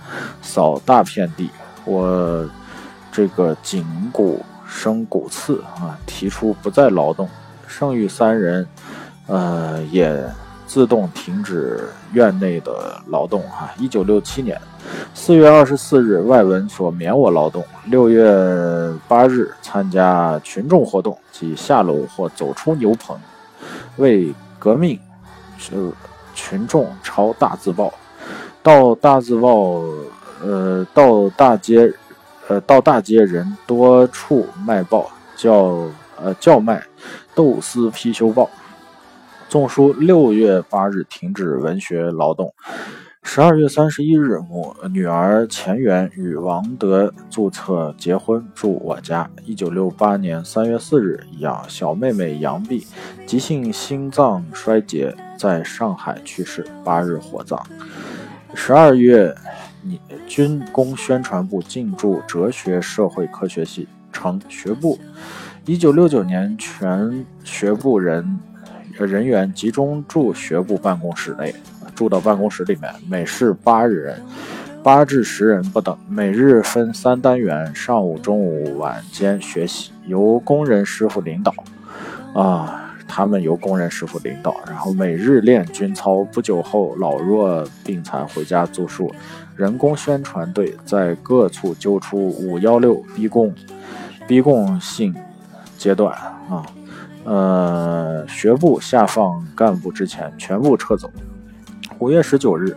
扫大片地。我这个颈骨。生骨刺啊！提出不再劳动，剩余三人，呃，也自动停止院内的劳动啊。一九六七年四月二十四日，外文所免我劳动。六月八日，参加群众活动即下楼或走出牛棚，为革命，就群众抄大字报，到大字报，呃，到大街。呃，到大街人多处卖报，叫呃叫卖豆丝貔貅报。纵书六月八日停止文学劳动。十二月三十一日，母女儿钱媛与王德注册结婚，住我家。一九六八年三月四日，养小妹妹杨碧急性心脏衰竭，在上海去世，八日火葬。十二月。你军工宣传部进驻哲学社会科学系，成学部。一九六九年，全学部人人员集中住学部办公室内，住到办公室里面，每室八人，八至十人不等。每日分三单元，上午、中午、晚间学习，由工人师傅领导。啊。他们由工人师傅领导，然后每日练军操。不久后，老弱病残回家住宿。人工宣传队在各处揪出五幺六逼供、逼供性阶段啊，呃，学部下放干部之前全部撤走。五月十九日，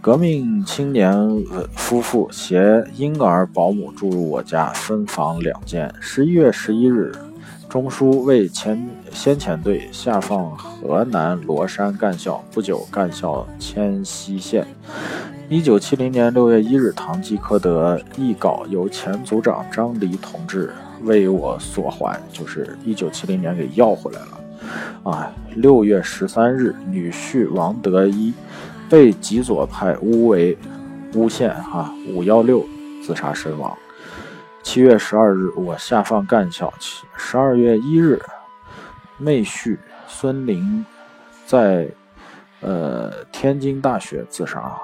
革命青年夫妇携婴儿保姆住入我家，分房两间。十一月十一日。中书为前先遣队下放河南罗山干校，不久干校迁西县。一九七零年六月一日，《堂吉诃德》译稿由前组长张黎同志为我所还，就是一九七零年给要回来了。啊，六月十三日，女婿王德一被极左派诬为诬陷，哈五幺六自杀身亡。七月十二日，我下放干校。十二月一日，妹婿孙林在呃天津大学自杀。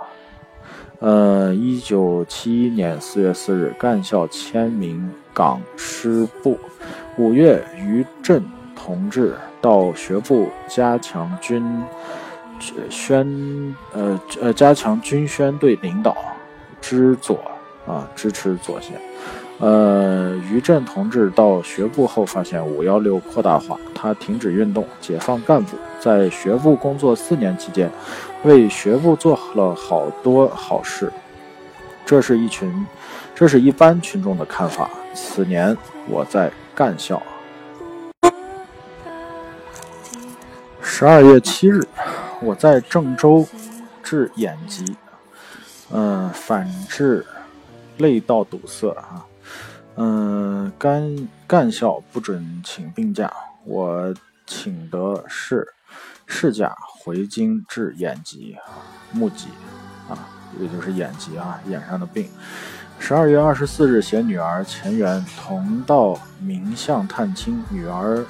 呃，一九七一年四月四日，干校签名港师部。五月，于震同志到学部加强军宣呃呃加强军宣队领导支左啊支持左线。呃，于震同志到学部后，发现五幺六扩大化，他停止运动，解放干部，在学部工作四年期间，为学部做了好多好事。这是一群，这是一般群众的看法。此年我在干校。十二月七日，我在郑州治眼疾，嗯，反治泪道堵塞啊。嗯，干干校不准请病假，我请的是事假回京治眼疾啊，目疾啊，也就是眼疾啊，眼上的病。十二月二十四日，携女儿钱媛同到名巷探亲，女儿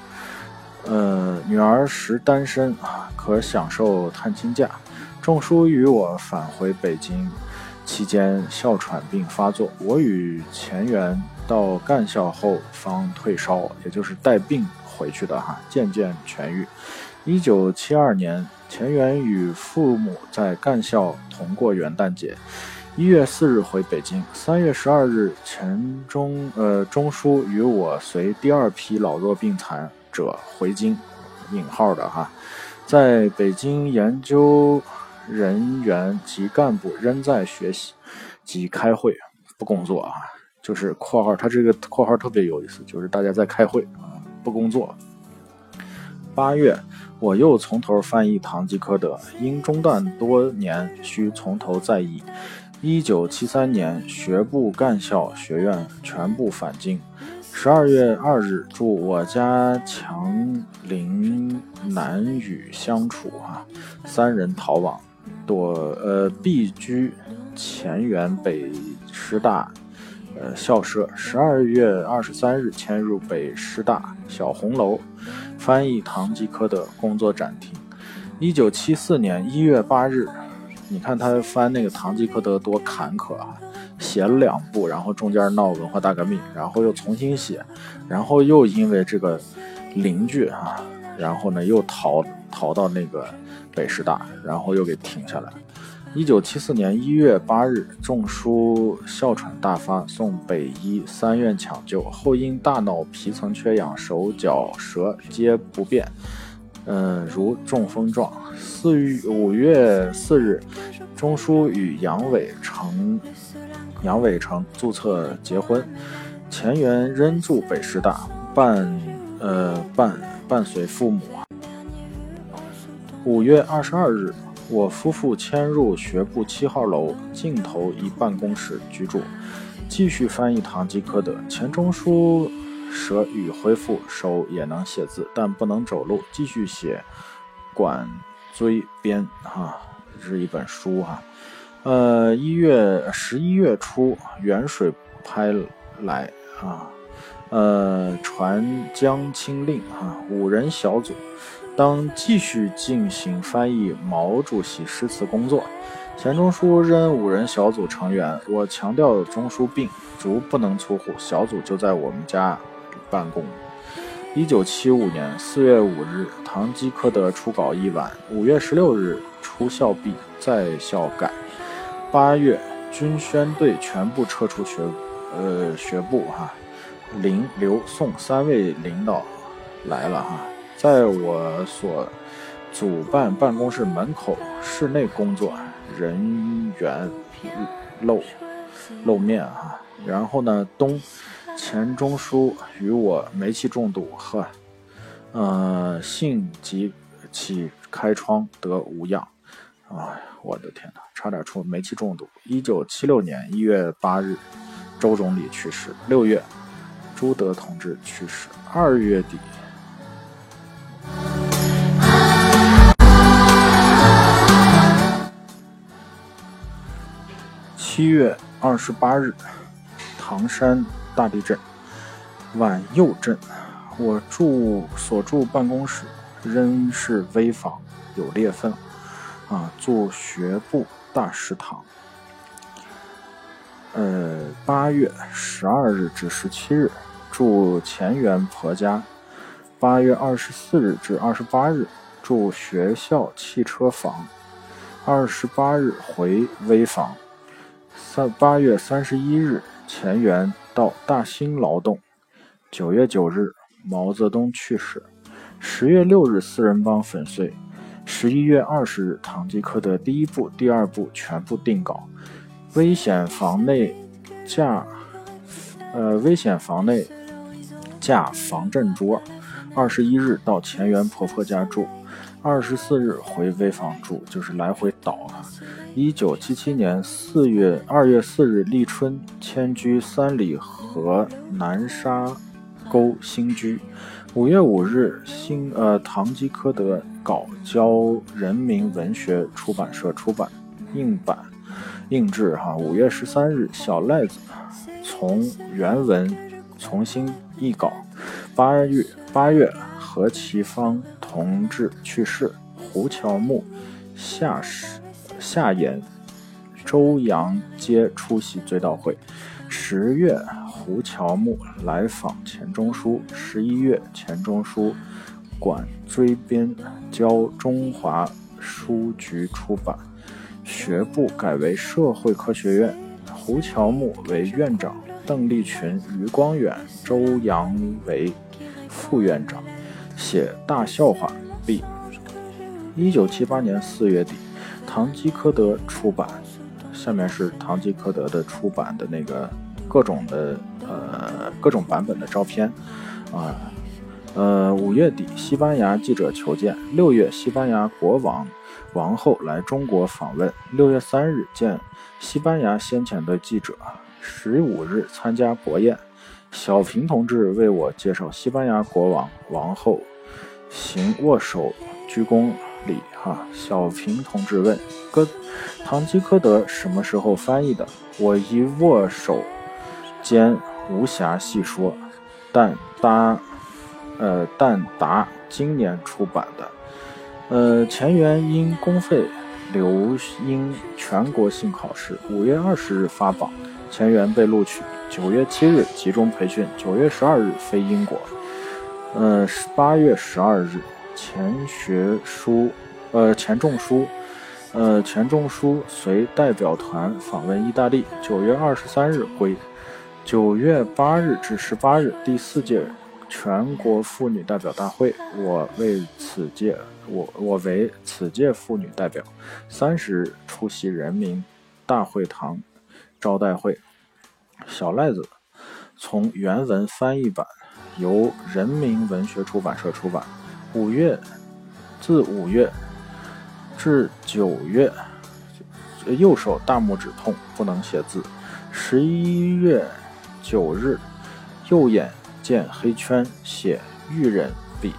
呃，女儿时单身啊，可享受探亲假。仲书与我返回北京期间，哮喘病发作，我与钱媛。到干校后方退烧，也就是带病回去的哈，渐渐痊愈。一九七二年，钱媛与父母在干校同过元旦节。一月四日回北京，三月十二日，钱钟呃钟书与我随第二批老弱病残者回京，引号的哈，在北京研究人员及干部仍在学习。及开会不工作啊，就是括号，他这个括号特别有意思，就是大家在开会啊，不工作。八月，我又从头翻译《堂吉诃德》，因中断多年，需从头再译。一九七三年，学部干校学院全部返京。十二月二日，祝我家强邻难与相处啊，三人逃往，躲呃避居前园北师大呃校舍。十二月二十三日，迁入北师大小红楼。翻译《堂吉诃德》工作暂停。一九七四年一月八日，你看他翻那个《堂吉诃德》多坎坷啊！写了两部，然后中间闹文化大革命，然后又重新写，然后又因为这个邻居啊，然后呢又逃逃到那个北师大，然后又给停下来。一九七四年一月八日，中书哮喘大发，送北医三院抢救，后因大脑皮层缺氧，手脚舌皆不便，嗯，如中风状。四月五月四日，中书与杨伟成、杨伟成注册结婚，钱元仍住北师大，伴呃伴伴随父母。五月二十二日。我夫妇迁入学部七号楼尽头一办公室居住，继续翻译《堂吉诃德》。钱钟书舌语恢复，手也能写字，但不能走路。继续写《管锥编》哈，这是一本书哈。呃，一月十一月初，远水拍来啊，呃，传江清令哈，五人小组。当继续进行翻译毛主席诗词工作，钱钟书任五人小组成员。我强调钟书病，逐不能出户，小组就在我们家办公。一九七五年四月五日，《堂吉诃德》初稿一完。五月十六日出校毕，在校改。八月，军宣队全部撤出学呃学部哈，林刘宋三位领导来了哈。在我所主办办公室门口室内工作人员露露面啊，然后呢，东钱钟书与我煤气中毒，呵，呃，性急起开窗得无恙，哎，我的天哪，差点出煤气中毒。一九七六年一月八日，周总理去世。六月，朱德同志去世。二月底。七月二十八日，唐山大地震，皖右震。我住所住办公室仍是危房，有裂缝。啊，住学部大食堂。呃，八月十二日至十七日，住前园婆家。八月二十四日至二十八日，住学校汽车房。二十八日回危房。三八月三十一日，钱元到大兴劳动。九月九日，毛泽东去世。十月六日，四人帮粉碎。十一月二十日，堂吉诃德第一部、第二部全部定稿。危险房内架，呃，危险房内架防震桌。二十一日到钱元婆婆家住。二十四日回危房住，就是来回倒啊。一九七七年四月二月四日立春，迁居三里河南沙沟新居。五月五日，新呃《堂吉诃德》稿交人民文学出版社出版，印版印制哈。五月十三日，小赖子从原文重新译稿。八月八月，何其芳。同志去世，胡乔木下使下演周扬皆出席追悼会。十月，胡乔木来访钱钟书。十一月，钱钟书管追编交中华书局出版。学部改为社会科学院，胡乔木为院长，邓丽群、余光远、周扬为副院长。写大笑话。B。一九七八年四月底，《唐吉诃德》出版，下面是唐吉诃德的出版的那个各种的呃各种版本的照片啊。呃，五月底，西班牙记者求见；六月，西班牙国王、王后来中国访问；六月三日，见西班牙先遣的记者；十五日，参加国宴。小平同志为我介绍西班牙国王、王后，行握手鞠躬。哈，小平同志问：哥，堂吉诃德什么时候翻译的？我一握手间无暇细说，但答。呃，但达今年出版的，呃，前缘因公费留因全国性考试，五月二十日发榜，前缘被录取，九月七日集中培训，九月十二日飞英国，呃，八月十二日钱学书，呃，钱钟书，呃，钱钟书随代表团访问意大利，九月二十三日归，九月八日至十八日第四届。全国妇女代表大会，我为此届我我为此届妇女代表，三十日出席人民大会堂招待会。小赖子从原文翻译版由人民文学出版社出版。五月自五月至九月，右手大拇指痛，不能写字。十一月九日，右眼。见黑圈写玉人笔，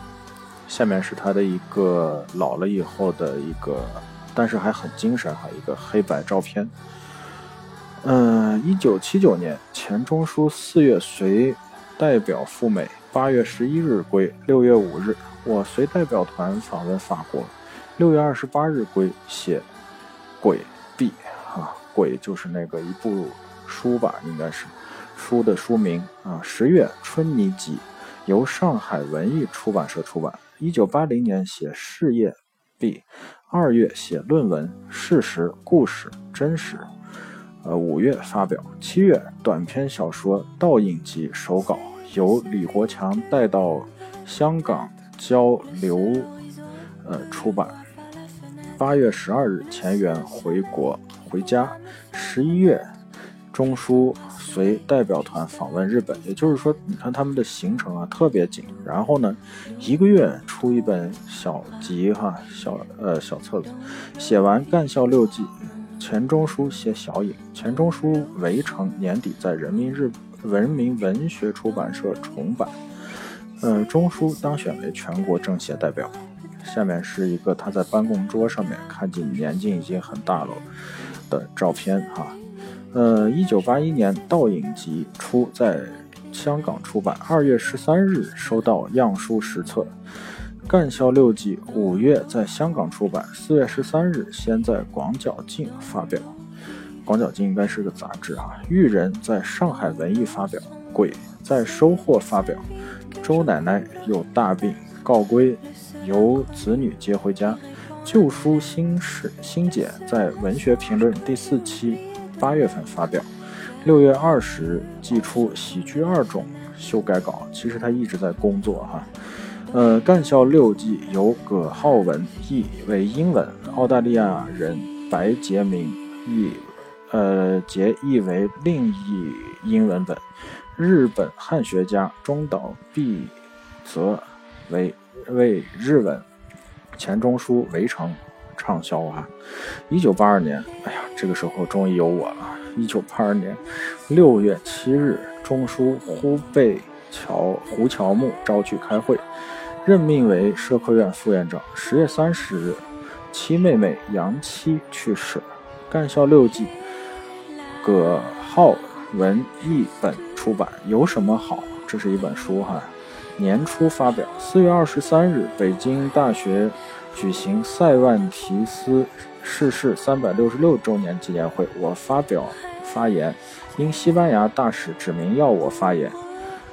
下面是他的一个老了以后的一个，但是还很精神哈，一个黑白照片。嗯，一九七九年，钱钟书四月随代表赴美，八月十一日归，六月五日我随代表团访问法国，六月二十八日归，写鬼壁啊，鬼就是那个一部书吧，应该是。书的书名啊，十月《春泥集》，由上海文艺出版社出版。一九八零年写事业毕，二月写论文，事实、故事、真实。呃，五月发表。七月短篇小说《倒影集》手稿，由李国强带到香港交流，呃，出版。八月十二日，钱缘回国回家。十一月，中书。随代表团访问日本，也就是说，你看他们的行程啊特别紧。然后呢，一个月出一本小集哈，小呃小册子。写完《干校六记》，钱钟书写小影，钱钟书《围城》年底在人民日人民文学出版社重版。呃，钟书当选为全国政协代表。下面是一个他在办公桌上面，看见年纪已经很大了的照片哈。呃，一九八一年《倒影集》初在香港出版，二月十三日收到样书十册，《干校六记》五月在香港出版，四月十三日先在《广角镜》发表，《广角镜》应该是个杂志啊。《玉人》在上海文艺发表，《鬼》在收获发表，《周奶奶有大病告归》由子女接回家，《旧书新史新解》在《文学评论》第四期。八月份发表，六月二十日寄出《喜剧二种》修改稿。其实他一直在工作哈。呃，《干校六记》由葛浩文译为英文，澳大利亚人白杰明译，呃，杰译为另一英文本。日本汉学家中岛碧则为为日文。钱钟书《围城》。畅销啊！一九八二年，哎呀，这个时候终于有我了。一九八二年六月七日，中书忽被乔胡乔木召去开会，任命为社科院副院长。十月三十日，七妹妹杨七去世。干校六记，葛浩文译本出版。有什么好？这是一本书哈。年初发表。四月二十三日，北京大学。举行塞万提斯逝世三百六十六周年纪念会，我发表发言，因西班牙大使指名要我发言。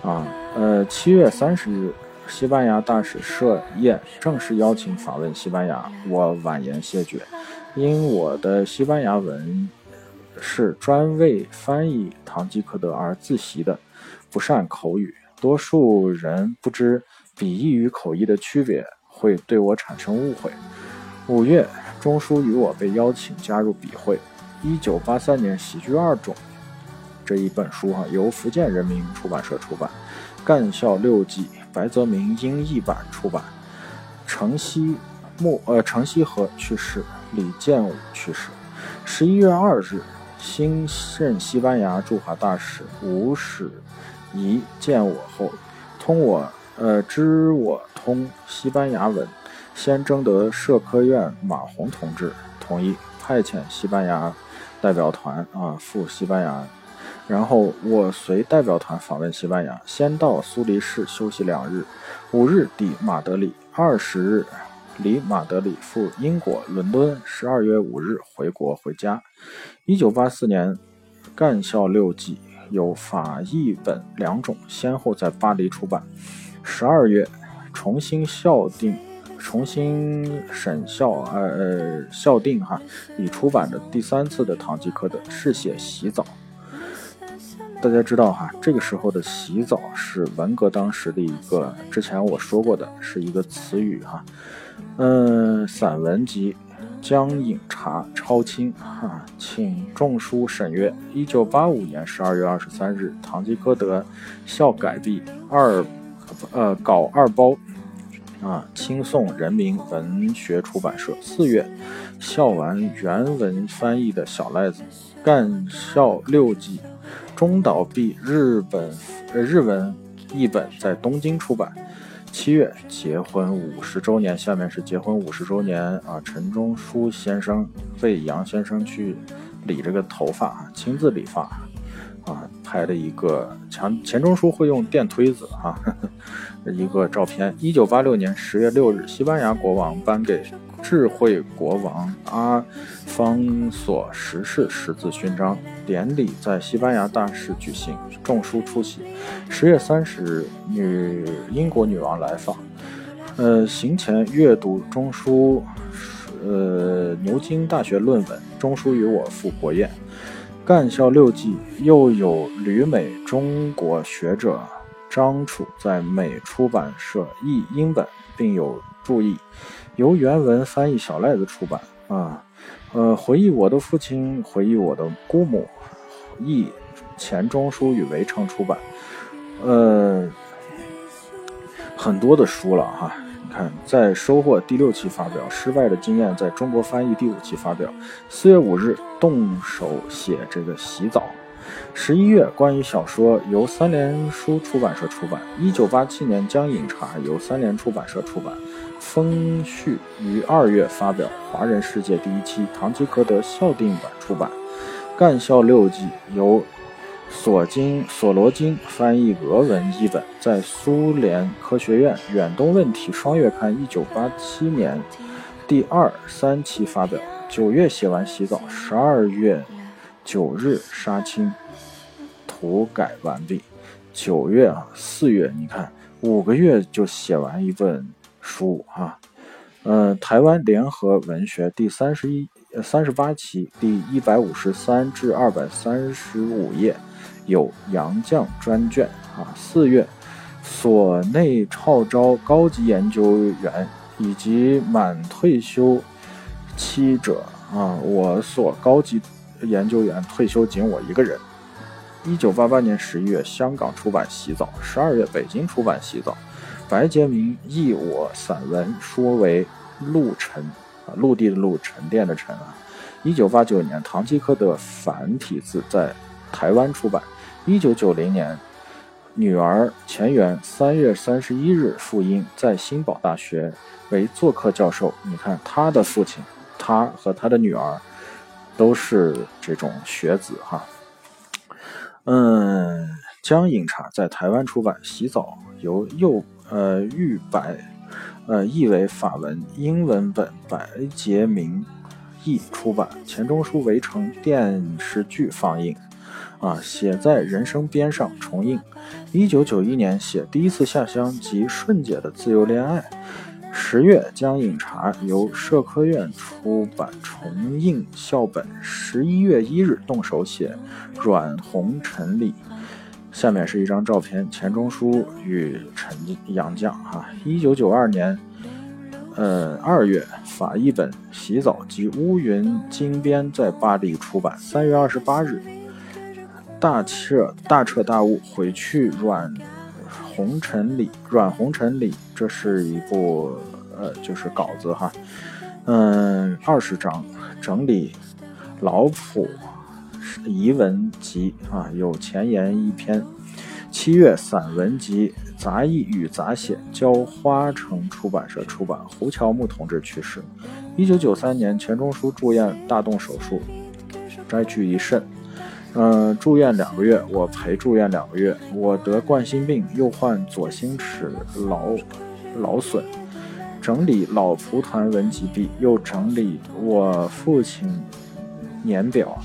啊，呃，七月三十日，西班牙大使设宴正式邀请访问西班牙，我婉言谢绝，因我的西班牙文是专为翻译堂吉诃德而自习的，不善口语，多数人不知笔译与口译的区别。会对我产生误会。五月，钟书与我被邀请加入笔会。一九八三年《喜剧二种》这一本书哈，由福建人民出版社出版，《干校六记》白泽明英译版出版。程希木呃程希和去世，李建武去世。十一月二日，新任西班牙驻华大使吴史仪见我后，通我呃知我通西班牙文，先征得社科院马洪同志同意派遣西班牙代表团啊赴西班牙，然后我随代表团访问西班牙，先到苏黎世休息两日，五日抵马德里，二十日。离马德里赴英国伦敦，十二月五日回国回家。一九八四年，《干校六记》有法译本两种，先后在巴黎出版。十二月，重新校订、重新审校，呃呃校订哈，已出版的第三次的《堂吉诃德》是写洗澡。大家知道哈，这个时候的洗澡是文革当时的一个，之前我说过的是一个词语哈。嗯，散文集《江饮茶》超清哈，请众书审阅。一九八五年十二月二十三日，《堂吉诃德》校改毕二，呃，稿二包啊，清宋人民文学出版社。四月，校完原文翻译的小赖子《干校六记》，中岛毕日本呃日文译本在东京出版。七月结婚五十周年，下面是结婚五十周年啊！陈中书先生为杨先生去理这个头发，亲自理发啊，拍的一个钱钱钟书会用电推子啊，一个照片。一九八六年十月六日，西班牙国王颁给。智慧国王阿方索十世十字勋章典礼在西班牙大使举行，众书出席。十月三十日，女英国女王来访。呃，行前阅读中书，呃，牛津大学论文。中书与我赴国宴。干校六记又有旅美中国学者张楚在美出版社译英本，并有注译。由原文翻译小赖子出版啊，呃，回忆我的父亲，回忆我的姑母，译钱钟书与围城出版，呃，很多的书了哈。你看，在收获第六期发表，失败的经验在中国翻译第五期发表。四月五日动手写这个洗澡。十一月关于小说由三联书出版社出版。一九八七年江饮茶由三联出版社出版。风序于二月发表，《华人世界》第一期，《堂吉诃德》校订版出版，《干校六记》由索金索罗金翻译俄文译本，在苏联科学院远东问题双月刊一九八七年第二三期发表。九月写完洗澡，十二月九日杀青，涂改完毕。九月啊，四月，你看五个月就写完一本。书哈，呃，台湾联合文学第三十一、三十八期第一百五十三至二百三十五页有杨绛专卷啊。四月，所内号召高级研究员以及满退休期者啊，我所高级研究员退休仅我一个人。一九八八年十一月，香港出版《洗澡》，十二月北京出版《洗澡》。白洁明译我散文，说为陆沉啊，陆地的陆，沉淀的沉啊。一九八九年，《唐吉诃德》繁体字在台湾出版。一九九零年，女儿钱媛三月三十一日赴英，在新堡大学为做客教授。你看，他的父亲，他和他的女儿都是这种学子哈。嗯，江饮茶在台湾出版《洗澡》，由右。呃，玉白，呃，译为法文、英文本，白洁明译出版。钱钟书《围城》电视剧放映，啊，写在人生边上重映。一九九一年写第一次下乡及顺姐的自由恋爱。十月将饮茶由社科院出版重映校本。十一月一日动手写阮红陈李。下面是一张照片，钱钟书与陈杨绛哈，一九九二年，呃二月法译本《洗澡》及乌云金边在巴黎出版。三月二十八日，大彻大彻大悟，回去软红尘里，软红尘里，这是一部呃，就是稿子哈，嗯，二十章整理老谱遗文集啊，有前言一篇。七月散文集。杂艺与杂写，交花城出版社出版。胡乔木同志去世，一九九三年，钱钟书住院大动手术，摘去一肾。嗯，住院两个月，我陪住院两个月。我得冠心病，又患左心室劳劳损。整理老蒲团文集毕，又整理我父亲年表。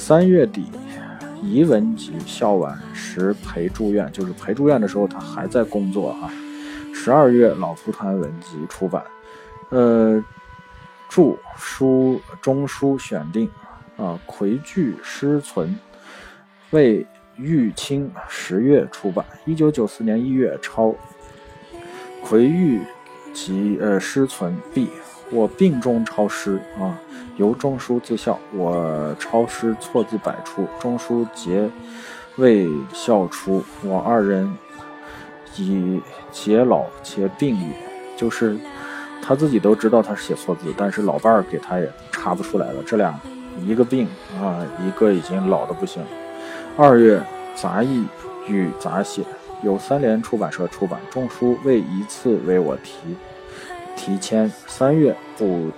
三月底。遗文集校完时陪住院，就是陪住院的时候，他还在工作啊。十二月老蒲团文集出版，呃，著书中书选定啊，魁句诗存，为玉清十月出版。一九九四年一月抄魁玉集呃诗存毕，我病中抄诗啊。由中书自校，我抄诗错字百出，中书节未校出，我二人以节老且病也。就是他自己都知道他是写错字，但是老伴儿给他也查不出来了。这俩一个病啊，一个已经老的不行。二月杂艺与杂写由三联出版社出版，中书未一次为我题提签。三月补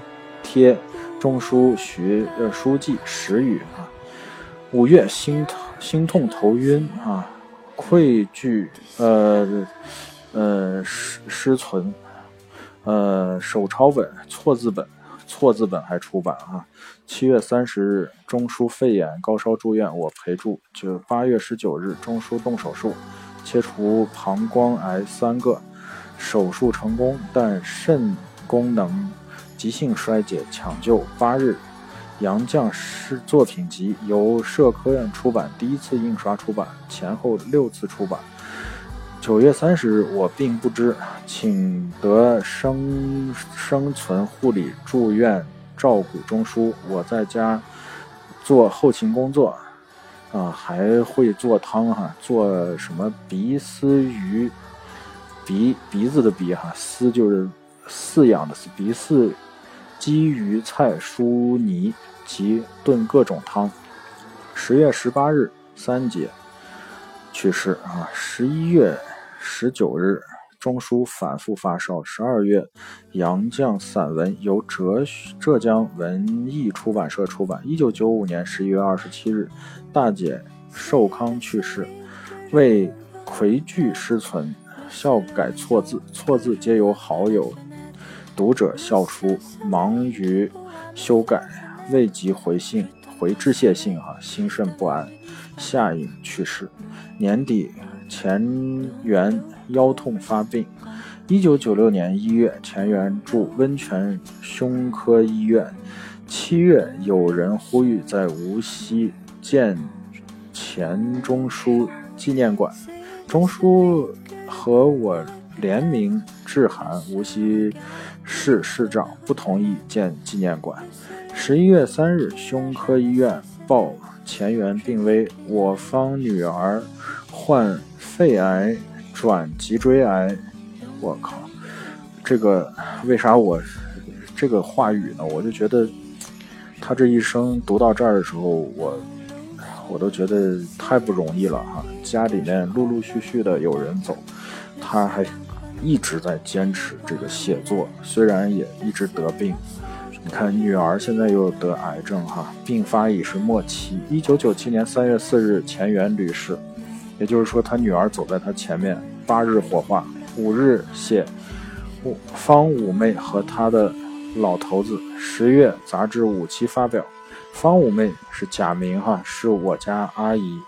贴。中书学呃书记时雨啊，五月心痛心痛头晕啊，愧惧呃呃失失存呃手抄本错字本错字本还出版啊。七月三十日中书肺炎高烧住院，我陪住。就八月十九日中书动手术，切除膀胱癌三个，手术成功，但肾功能。急性衰竭，抢救八日，杨绛诗作品集由社科院出版，第一次印刷出版，前后六次出版。九月三十日，我并不知，请得生生存护理住院照顾中枢，我在家做后勤工作，啊，还会做汤哈，做什么鼻丝鱼，鼻鼻子的鼻哈，丝就是饲养的饲鼻饲。鸡鱼菜蔬泥及炖各种汤。十月十八日，三姐去世啊。十一月十九日，钟书反复发烧。十二月，杨绛散文由浙浙江文艺出版社出版。一九九五年十一月二十七日，大姐寿康去世，为魁剧失存，校改错字，错字皆由好友。读者笑出，忙于修改，未及回信，回致谢信哈，心甚不安。夏颖去世，年底钱元腰痛发病。一九九六年一月，钱元住温泉胸科医院。七月，有人呼吁在无锡建钱钟书纪念馆，钟书和我联名致函无锡。市市长不同意建纪念馆。十一月三日，胸科医院报钱元病危，我方女儿患肺癌转脊椎癌。我靠，这个为啥我这个话语呢？我就觉得他这一生读到这儿的时候，我我都觉得太不容易了哈。家里面陆陆续续的有人走，他还。一直在坚持这个写作，虽然也一直得病。你看，女儿现在又得癌症，哈，病发已是末期。一九九七年三月四日，钱元旅世，也就是说，他女儿走在他前面。八日火化，五日写方五妹和他的老头子。十月杂志五期发表，方五妹是假名，哈，是我家阿姨。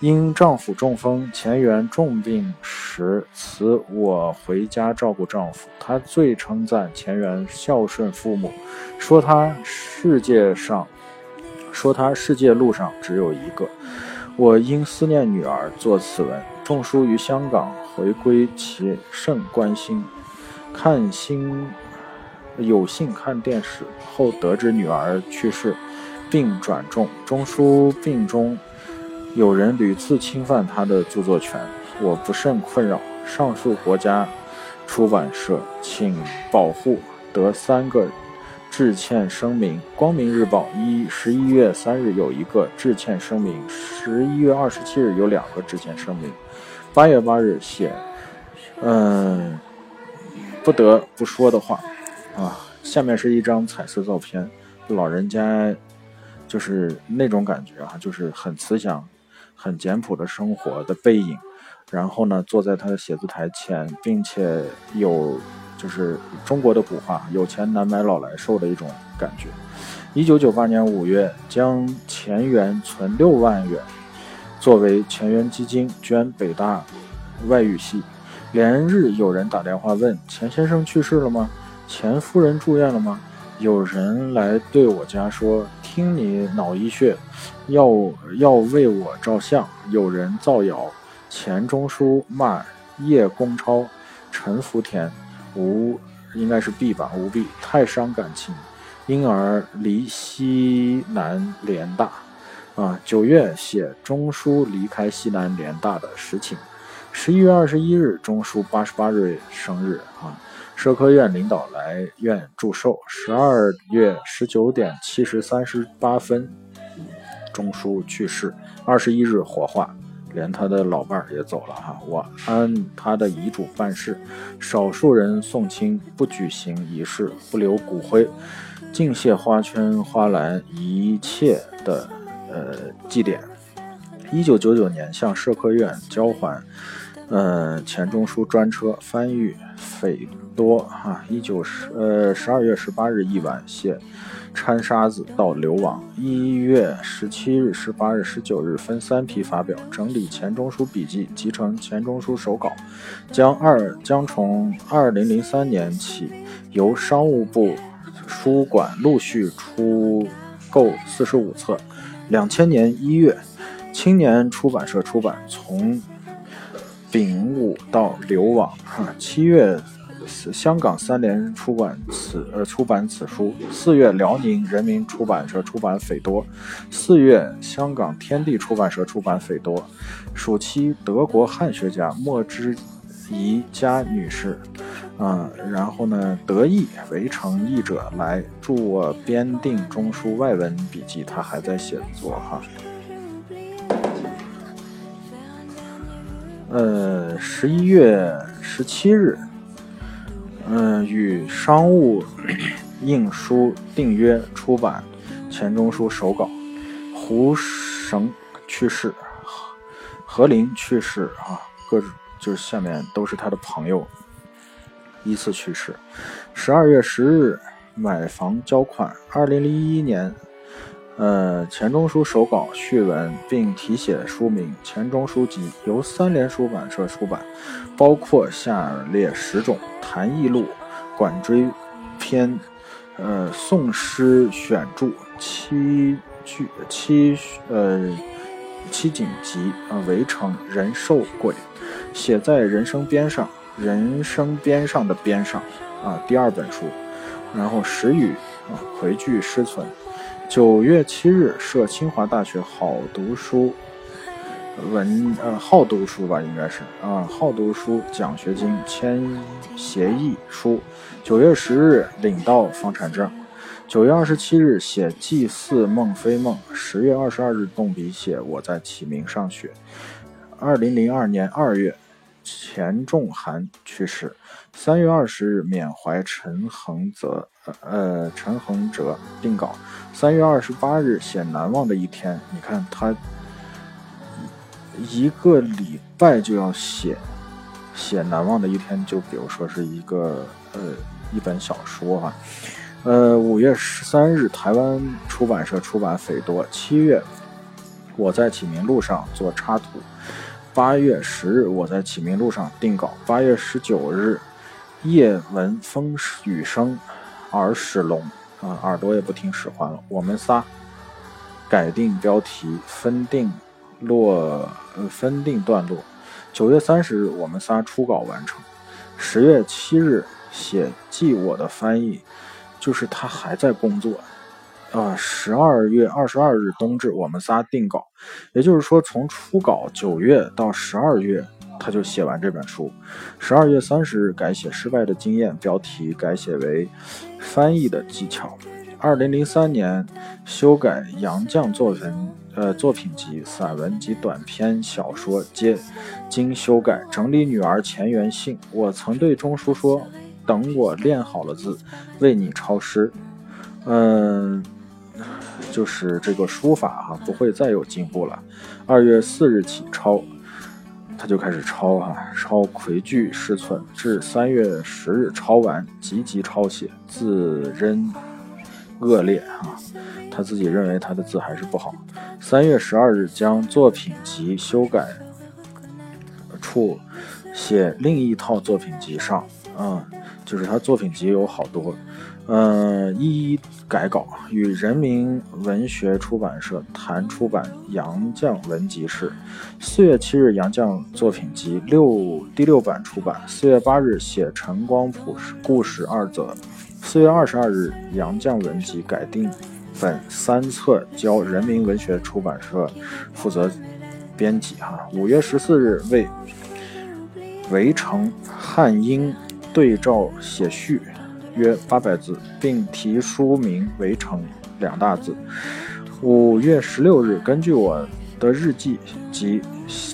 因丈夫中风，钱元重病时辞我回家照顾丈夫。她最称赞钱元孝顺父母，说他世界上，说他世界路上只有一个。我因思念女儿作此文。仲书于香港回归，其甚关心。看新有幸看电视后得知女儿去世，病转重。钟书病中，有人屡次侵犯他的著作权，我不甚困扰。上述国家出版社请保护。得三个致歉声明。光明日报一十一月三日有一个致歉声明，十一月二十七日有两个致歉声明。八月八日写，嗯，不得不说的话啊。下面是一张彩色照片，老人家就是那种感觉啊，就是很慈祥、很简朴的生活的背影。然后呢，坐在他的写字台前，并且有。就是中国的古话，有钱难买老来瘦的一种感觉。一九九八年五月，将钱元存六万元作为钱元基金捐北大外语系。连日有人打电话问钱先生去世了吗？钱夫人住院了吗？有人来对我家说，听你脑溢血，要要为我照相。有人造谣钱钟书骂叶公超、陈福田。无应该是 B 吧，无 B 太伤感情，因而离西南联大。啊，九月写中书离开西南联大的实情。十一月二十一日，中书八十八日生日啊，社科院领导来院祝寿。十二月十九点七十三十八分，钟书去世。二十一日火化。连他的老伴儿也走了哈，我按他的遗嘱办事，少数人送亲，不举行仪式，不留骨灰，敬谢花圈花篮一切的呃祭奠。一九九九年向社科院交还，呃钱钟书专车翻译斐多哈，一九十呃十二月十八日一晚谢。掺沙子到流亡。一月十七日、十八日、十九日分三批发表，整理钱钟书笔记，集成钱钟书手稿，将二将从二零零三年起由商务部书馆陆续出购四十五册。两千年一月，青年出版社出版，从丙午到流亡。哈，七月。香港三联出版此呃出版此书。四月，辽宁人民出版社出版《斐多》。四月，香港天地出版社出版《斐多》。暑期，德国汉学家莫之仪佳女士，啊，然后呢，德意围城译者来助我编订中书外文笔记，他还在写作哈。呃，十一月十七日。嗯，与商务印书订约出版钱钟书手稿。胡绳去世，何林去世啊，各就是下面都是他的朋友依次去世。十二月十日买房交款。二零零一年。呃，钱钟书手稿序文，并题写书名《钱钟书集》，由三联出版社出版，包括下列十种：谈艺录、管锥篇、呃宋诗选注、七句、七呃七景集、啊围城、人兽鬼，写在人生边上，人生边上的边上啊，第二本书，然后十语啊回句诗存。九月七日，设清华大学好读书文呃好读书吧，应该是啊好读书奖学金签协议书。九月十日领到房产证。九月二十七日写祭祀孟非梦。十月二十二日动笔写我在启明上学。二零零二年二月，钱仲涵去世。三月二十日缅怀陈恒泽，呃，陈恒哲定稿。三月二十八日写难忘的一天，你看他一个礼拜就要写写难忘的一天，就比如说是一个呃一本小说哈。呃，五月十三日台湾出版社出版《斐多》。七月我在启明路上做插图。八月十日我在启明路上定稿。八月十九日。夜闻风雨声，耳始聋啊，耳朵也不听使唤了。我们仨改定标题，分定落，分定段落。九月三十日，我们仨初稿完成。十月七日写记我的翻译，就是他还在工作。啊，十二月二十二日冬至，我们仨定稿，也就是说从初稿九月到十二月，他就写完这本书。十二月三十日改写失败的经验，标题改写为翻译的技巧。二零零三年修改杨绛作文呃作品集、散文及短篇小说皆经修改，整理女儿前缘信。我曾对钟书说：“等我练好了字，为你抄诗。”嗯。就是这个书法哈，不会再有进步了。二月四日起抄，他就开始抄哈，抄魁句诗寸，至三月十日抄完，急急抄写，字仍恶劣啊，他自己认为他的字还是不好。三月十二日将作品集修改处写另一套作品集上，嗯，就是他作品集有好多。嗯，一一改稿，与人民文学出版社谈出版《杨绛文集释》。四月七日，《杨绛作品集》六第六版出版。四月八日，写陈光谱故事二则。四月二十二日，《杨绛文集》改定本三册，交人民文学出版社负责编辑。哈，五月十四日，为围城汉英对照写序。约八百字，并题书名“围城”两大字。五月十六日，根据我的日记及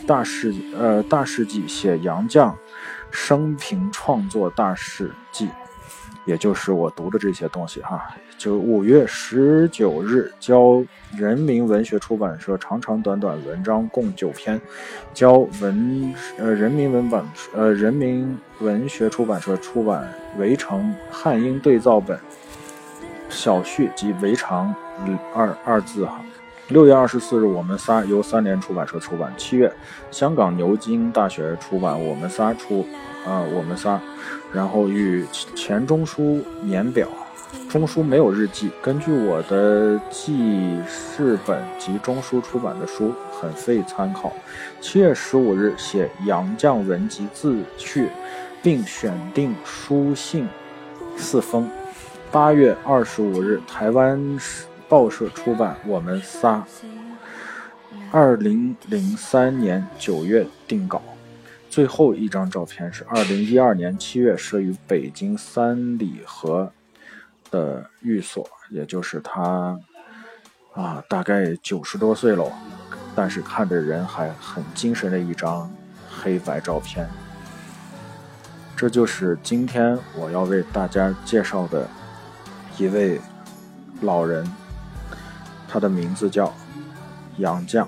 大事呃大事记写杨绛生平创作大事记，也就是我读的这些东西哈。就五月十九日，交人民文学出版社长长短短文章共九篇，交文呃人民文版呃人民文学出版社出版《围城汉英对照本》小序及《围城》二二字哈。六月二十四日，我们仨由三联出版社出版。七月，香港牛津大学出版，我们仨出啊我们仨，然后与钱钟书年表。钟书没有日记，根据我的记事本及钟书出版的书，很费参考。七月十五日写杨绛文集自序，并选定书信四封。八月二十五日，台湾报社出版《我们仨》。二零零三年九月定稿。最后一张照片是二零一二年七月摄于北京三里河。的寓所，也就是他啊，大概九十多岁了，但是看着人还很精神的一张黑白照片。这就是今天我要为大家介绍的一位老人，他的名字叫杨绛。